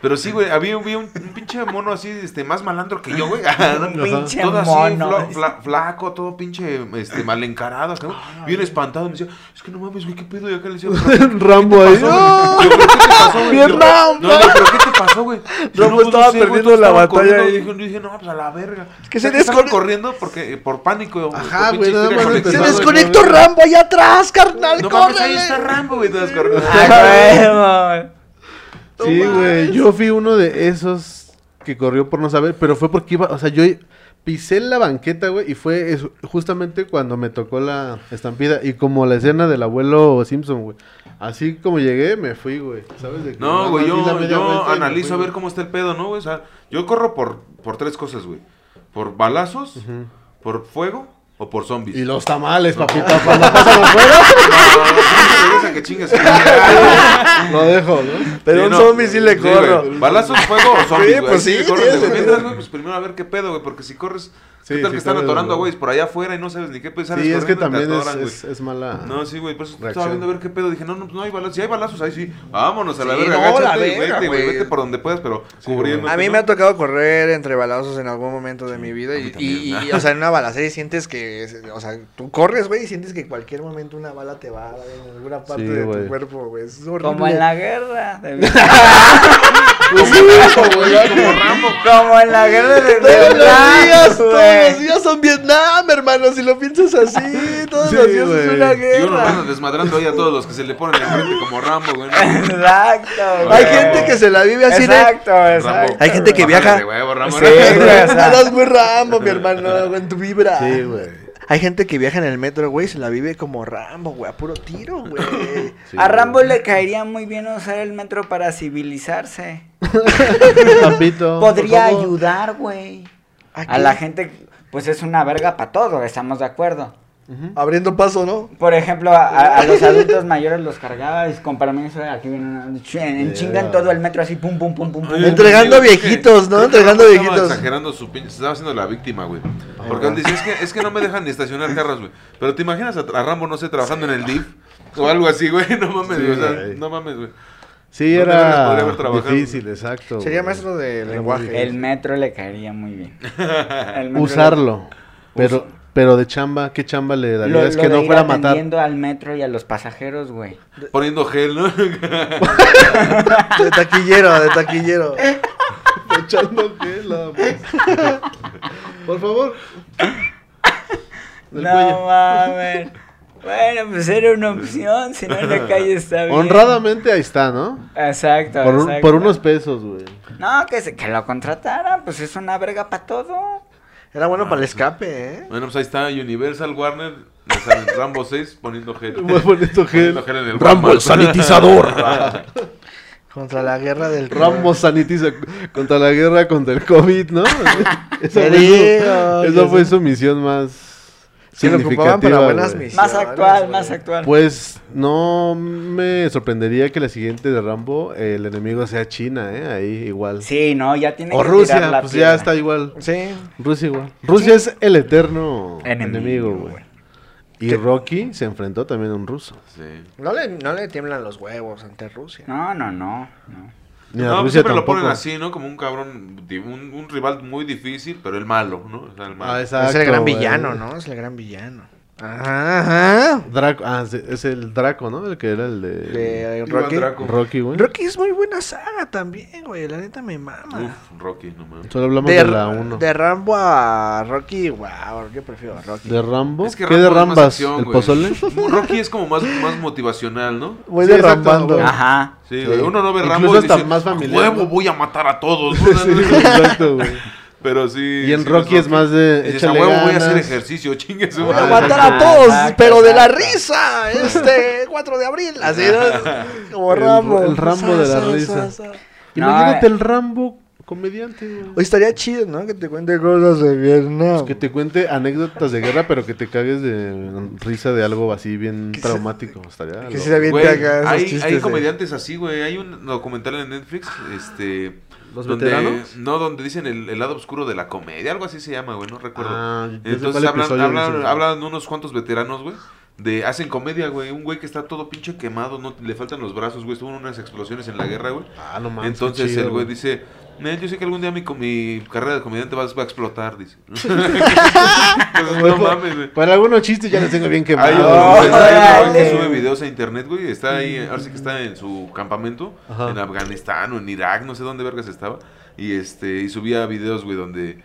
Pero sí, güey, había, había un, un pinche mono así, este, más malandro que yo, güey. Un pinche todo así, mono. fla- fla- flaco, todo pinche, este, mal encarado, acá, güey, bien espantado. Me decía, es que no mames, güey, qué pedo. Y acá le decía, "¿Pero qué- Rambo ahí. Yo, ¿pero qué te pasó, güey? Bien Yo, Rambo. No, ¿pero qué te pasó, güey? Rambo pues, estaba perdiendo la batalla ahí. Y dije, yo dije, no, pues a la verga. que O se sea, estaban descone- corriendo porque, por pánico. Ajá, por güey, Se desconectó. Rambo allá atrás, carnal. No mames, ahí está Rambo, güey, todas corriendo. A huevo. Sí, güey. Yo fui uno de esos que corrió por no saber, pero fue porque iba, o sea, yo pisé la banqueta, güey, y fue eso- justamente cuando me tocó la estampida y como la escena del abuelo Simpson, güey. Así como llegué, me fui, güey. ¿Sabes de qué? No, güey, yo, yo analizo fui, a ver cómo está el pedo, ¿no, güey? O sea, yo corro por, por tres cosas, güey. Por balazos, por fuego o por zombies. Y los tamales, papita, cuando pasan afuera, No, no, que chingues. lo dejo, ¿no? Pero Sí, un no. zombie sí le corro. Balazos, fuego o zombies, Sí, pues sí, corres, güey. sentido. Mientras, güey, pues primero a ver qué pedo, güey. Porque si corres, Sí, ¿qué tal sí que están atorando a güeyes por allá afuera y no sabes ni qué pues Sí, es que y también es, atoran, es, es mala. No, sí, güey, por eso estaba Reacción. viendo a ver qué pedo. Dije, no, no, pues no hay balazos. Si hay balazos, ahí sí. Vámonos a la Sí, verga. no, agáchate la y verga, vete, güey. güey. Vete por donde puedas, pero cubriendo. A mí me ha tocado correr entre balazos en algún momento de mi vida y, también. y- y, o sea, en una balacera sientes que, o sea, tú corres, güey, y sientes que en cualquier momento una bala te va a dar en alguna parte Sí, de tu cuerpo, güey. Es horrible. Como en la guerra. Como Rambo. Como en la guerra de Todos los Vietnam, días, todos los días son Vietnam, hermano. Si lo piensas así, todos Sí, los días es güey. una Y uno guerra. anda desmadrando ahí a todos los que se le ponen enfrente como Rambo, güey. ¿no? Exacto, güey. Hay gente que se la vive así de. Exacto, exacto. Hay gente que Bájale viaja- de huevo, Rambo. Sí, güey, o sea. Andas muy Rambo, mi hermano, en tu vibra. Sí, güey. Hay gente que viaja en el metro, güey, se la vive como Rambo, güey, a puro tiro, güey. Sí, A Rambo güey. le caería muy bien usar el metro para civilizarse. Papito, Podría ayudar, güey. ¿A A la gente, pues es una verga para todo, estamos de acuerdo. Ujú. Abriendo paso, ¿no? Por ejemplo, a, a- a los adultos mayores los cargaba y con permiso, aquí viene una, en, en chinga en todo el metro así, pum, pum, pum, pum, pum. Entregando yo creo que- viejitos, ¿no? que Entregando Rambo viejitos. Estaba exagerando su pinche, se estaba haciendo la víctima, güey. Porque él decía, es que, es que no me dejan ni estacionar carros, güey. Pero te imaginas a, a Rambo, no sé, trabajando en el DIF o algo así, güey. No mames, Sí, güey. O sea, güey. no mames, güey. Sí, ¿Dónde vergas podría era difícil, exacto. Sería güey. maestro de Era lenguaje. El metro le caería muy bien. El metro Usarlo. Pero, pero de chamba, ¿qué chamba le daría? Lo, es lo que de no ir fuera a matar. al metro y a los pasajeros, güey. Poniendo gel, ¿no? De taquillero, de taquillero. Echando gel. Por favor. Del no cuello. mames. Bueno, pues era una opción, si no en la calle está bien. Honradamente ahí está, ¿no? Exacto, Por, un- exacto. por unos pesos, güey. No, que, se, que lo contrataran, pues es una verga para todo. Era bueno para el escape, ¿eh? Bueno, pues ahí está Universal Warner. le sale Rambo 6 poniendo gel. Poniendo gel. Poniendo gel en el Rambo el sanitizador. Contra la guerra del Rambo sanitiza contra la guerra contra el COVID, ¿no? Esa fue, su, esa fue su misión más Sí, lo ocupaban para buenas misiones. Más actual, más actual. Pues no me sorprendería que la siguiente de Rambo el enemigo sea China, ¿eh? Ahí igual. Sí, no, ya tiene o que Rusia, tirar la pues ya está igual. Sí. Rusia igual. Rusia es el eterno Enemigo, güey. Y Rocky se enfrentó también a un ruso. Sí. No le, no le tiemblan los huevos ante Rusia. No, no, no, no. Ni a No, Rusia siempre lo ponen así, ¿no? Como un cabrón, un, un rival muy difícil, pero el malo, ¿no? O sea, el malo. Ah, exacto. es el gran güey. villano, ¿no? Es el gran villano. Ajá, ajá. Draco, ah, sí, es el Draco, ¿no? El que era el de, De Rocky. Draco. Rocky, güey. Rocky es muy buena saga también, güey. La neta me mama. Uf, Rocky, no mames. Solo hablamos de, de, la 1. de Rambo a Rocky, wow, yo prefiero a Rocky. ¿De Rambo? Es que ¿Qué de Rambo es más Rambas? acción, ¿El güey. pozole? Rocky es como más, más motivacional, ¿no? Voy Sí, exacto, derrambando. güey. Ajá. Sí, Sí. Uno no ve Incluso Rambo y hasta dice, más "A familiar, huevo, ¿no?" voy a matar a todos. Exacto, güey. Pero sí. Y en sí, Rocky es más de, Dices, a huevo, voy a hacer ganas". ejercicio, chingue su Voy a madre". matar a Ah, todos, pero de la risa. Este 4 de abril. Así, ¿no? Como El- Rambo. el Rambo de la Sa, sa, risa. sa, sa. Imagínate el Rambo comediante, güey. Oye, estaría chido, ¿no? Que te cuente cosas de Vietnam. Que te cuente anécdotas de guerra, pero que te cagues de risa de algo así bien se- traumático. Estaría que loco. se aviente Güey, acá esos hay, hay de- comediantes así, güey. Hay un documental en Netflix, este... ¿Los donde, veteranos? No, donde dicen el, el lado oscuro de la comedia, algo así se llama, güey, no recuerdo. Ah, Entonces hablan, hablan, hablan unos cuantos veteranos, güey. De, hacen comedia, güey. Un güey que está todo pinche quemado, no le faltan los brazos, güey. Estuvo en unas explosiones en la guerra, güey. Ah, no mames, Entonces chido, el güey dice, "Nel, yo sé que algún día mi, mi carrera de comediante va, va a explotar, dice. No mames, güey. Para algunos chistes ya los tengo bien quemados. hay otro güey que sube videos a internet, güey. Está ahí, ahora sí que está en su campamento, Ajá. en Afganistán o en Irak, no sé dónde vergas estaba. Y este, y subía videos, güey, donde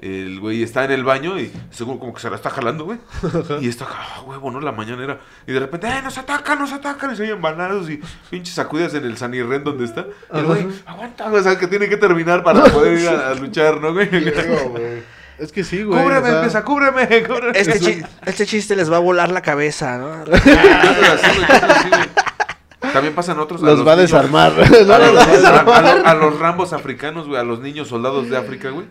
el güey está en el baño y seguro como que se la está jalando, güey. Y está, ah, huevo, ¿no? La mañanera. Y de repente, ¡eh, nos atacan, nos atacan! Y se oyen balados y pinches sacudidas en el Sanirren donde está. Y el güey, aguanta, güey, o sea, que tiene que terminar para poder ir a, a luchar, ¿no, güey? Es que sí, güey. Cúbreme, o sea, empieza, cúbreme, cúbreme. Este, chi- este chiste les va a volar la cabeza, ¿no? Cosas así, güey, cosas así, güey. También pasan otros. Los va a niños- desarmar. A No, los, va a a- desarmar. a lo- a los rambos africanos, güey, a los niños soldados de África, güey.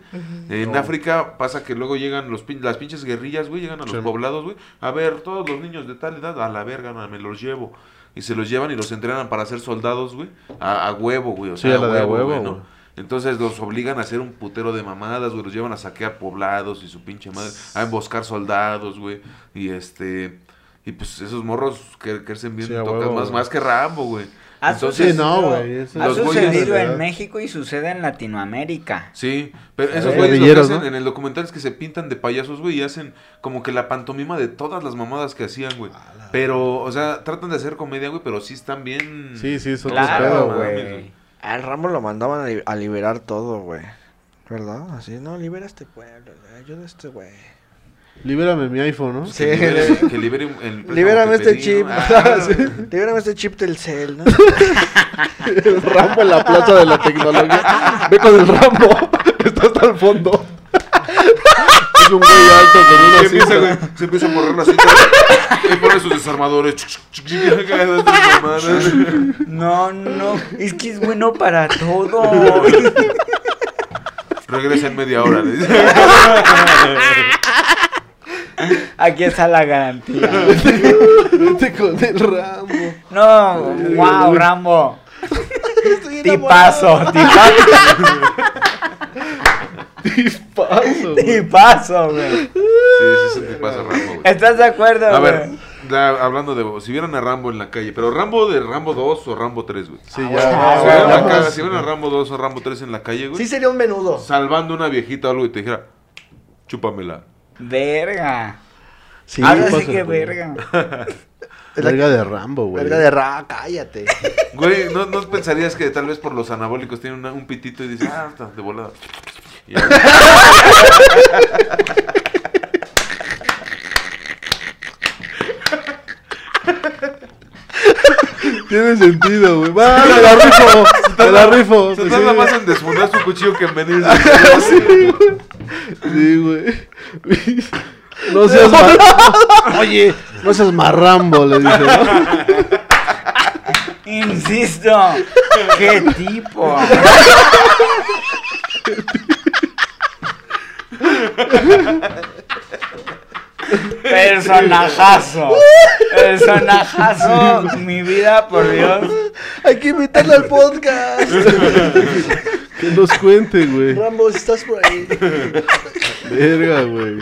En África pasa que luego llegan los pin- las pinches guerrillas, güey, llegan a los Sí. poblados, güey. A ver, todos los niños de tal edad, a la verga, no, me los llevo. Y se los llevan y los entrenan para ser soldados, güey. A, a huevo, güey. O Sí, sea, a la de a huevo, güey, güey. Entonces los obligan a hacer un putero de mamadas, güey. Los llevan a saquear poblados y su pinche madre. A emboscar soldados, güey. Y este. Y pues esos morros que crecen bien Sí, huevo, más, más que Rambo, güey. Ha Entonces, Sí, no, sucedido- güey, Ha sucedido en. México y sucede en Latinoamérica. Sí, pero esos güeyes lo que hacen ¿no? en el documental es que se pintan de payasos, güey, y hacen como que la pantomima de todas las mamadas que hacían, güey. Pero, o sea, tratan de hacer comedia, güey, pero sí están bien... Sí, sí, son Claro, güey. güey. Al Rambo lo mandaban a, li- a liberar todo, güey. ¿Verdad? Así, no, libera este pueblo, ayuda a este güey. Libérame mi iPhone, ¿no? Sí, Que libere, que libere el Libérame este pedí, chip. ¿no? Ah, Libérame este chip del cel, ¿no? El Rambo en la plaza de la tecnología. Ve con el Rambo. Está hasta el fondo. Es un güey alto con una empieza, cinta. güey, se empieza a morrer la cinta. Y pone sus desarmadores. No, no, es que es bueno para todo. Regresa en media hora. Aquí está la garantía. Vete con el Rambo. No, wow, Rambo. Tipazo, tipazo, Paso. güey. tipazo, güey. Sí, sí, sí, te pasa Rambo, güey. ¿Estás de acuerdo, A güey? ver, la- hablando de. Si vieran a Rambo en la calle, pero Rambo de Rambo 2 o Rambo 3, güey. Sí, Ah, ya. bueno. Si Ah, vieran, bueno. acá- si vieran a Rambo 2 o Rambo 3 en la calle, güey. Sí sería un menudo. Salvando una viejita o algo y te dijera, chúpamela. Verga. Sí, Ahora sí pasa, que güey. verga. Verga de Rambo, güey. Verga de ra, cállate. Güey, ¿no, no pensarías que tal vez por los anabólicos tiene una- un pitito y dices, ah, está de volada. Tiene sentido, güey. Va, me la rifo. Me la rifo. Se tarda más en desfundar su cuchillo que en venir. Sí, güey. No seas mar... Oye, no seas marrambo, le dije, ¿no? Insisto. ¿Qué tipo? Personajazo. Personajazo. Mi vida, por Dios. Hay que invitarle al podcast. Que nos cuente, güey. Rambo, si estás por ahí. Verga, güey.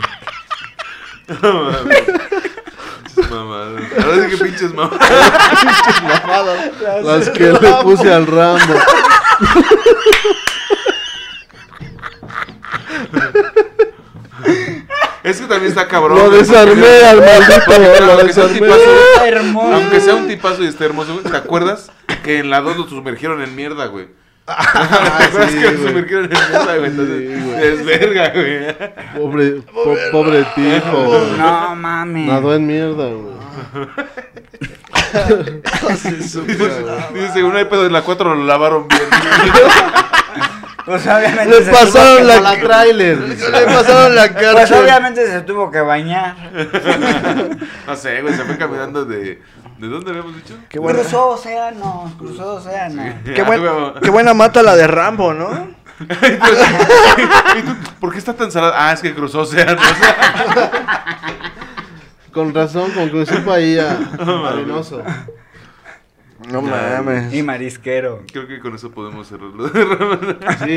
Mamadas. Ahora sí que pinches mamadas. Las que le puse al Rambo. Es que también está cabrón. Lo desarmé al maldito, lo aunque sea tipazo- Hermoso. Aunque sea un tipazo y esté hermoso, güey, ¿te acuerdas que en la 2 lo sumergieron en mierda, güey? ¿Te acuerdas sí, que lo sumergieron en mierda, güey? Entonces, Sí, güey. es verga, güey. Pobre, po- pobre tijo, güey. No mames. Nadó en mierda, güey. Dice, según hay pedo en la 4 lo lavaron bien. Pues obviamente Le se pasaron tuvo que- la trailer. dice. Le pasaron la Pues obviamente se tuvo que bañar. No sé, güey, se fue caminando de... ¿De dónde habíamos dicho? Qué buena, Cruzó océano, cruzó océano. qué, buen- Ah, qué buena mata la de Rambo, ¿no? ¿Y tú, ¿Por qué está tan salada? Ah, es que cruzó océano. Con razón, con que supo ahí a Arenoso. No mames. Y marisquero. Creo que con eso podemos cerrarlo. Sí,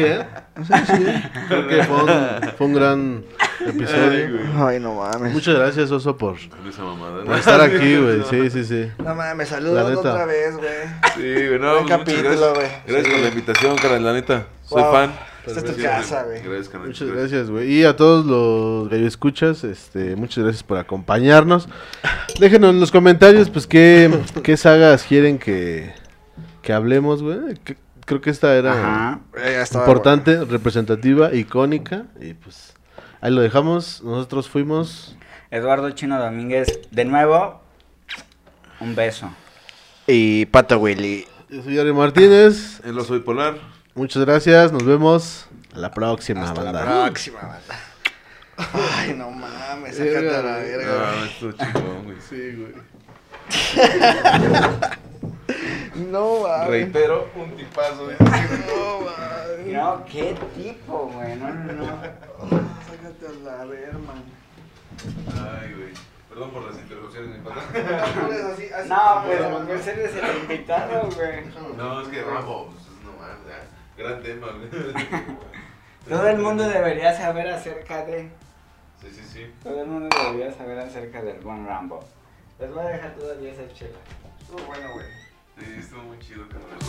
¿eh? Sí, sí. Creo que fue un, fue un gran episodio. Ay, no mames. Muchas gracias, Oso, por, Esa mamada. por estar aquí, güey. Sí, sí, sí. No mames, saludos otra vez, güey. Sí, güey, no, Buen pues, capítulo, gracias. güey. Gracias Sí. por la invitación, carnal, la neta. Soy Wow. fan. Esta es tu casa, güey. Gracias. Muchas gracias, güey. Y a todos los gallo escuchas, este, muchas gracias por acompañarnos. Déjenos en los comentarios, pues, qué, qué sagas quieren que, que hablemos, güey. Creo que esta era Ajá. Eh, estaba, importante, representativa, icónica. Y pues, ahí lo dejamos. Nosotros fuimos. Eduardo Chino Domínguez, de nuevo, un beso. Y Pato Willy. Yo soy Ari Martínez. El oso bipolar. Muchas gracias. Nos vemos a la próxima, Hasta la banda. próxima, banda. Ay, no mames, sácate a la verga. Ah, esto chingón, güey. Sí, güey. No mames. Reitero, un tipazo. güey. No mames. No, qué tipo, güey. No, no, no. Sácate a la verga, Ay, güey. Perdón por las interrupciones, mi pata. No, pues porque usted es el invitado, güey. No, es que Rambo, pues no mames, ya. Gran tema. Todo el mundo debería saber acerca de. Sí, sí, sí. Todo el mundo debería saber acerca del buen Rambo. Les voy a dejar todavía esa chela. Estuvo bueno, güey. Sí, estuvo muy chido, carnal.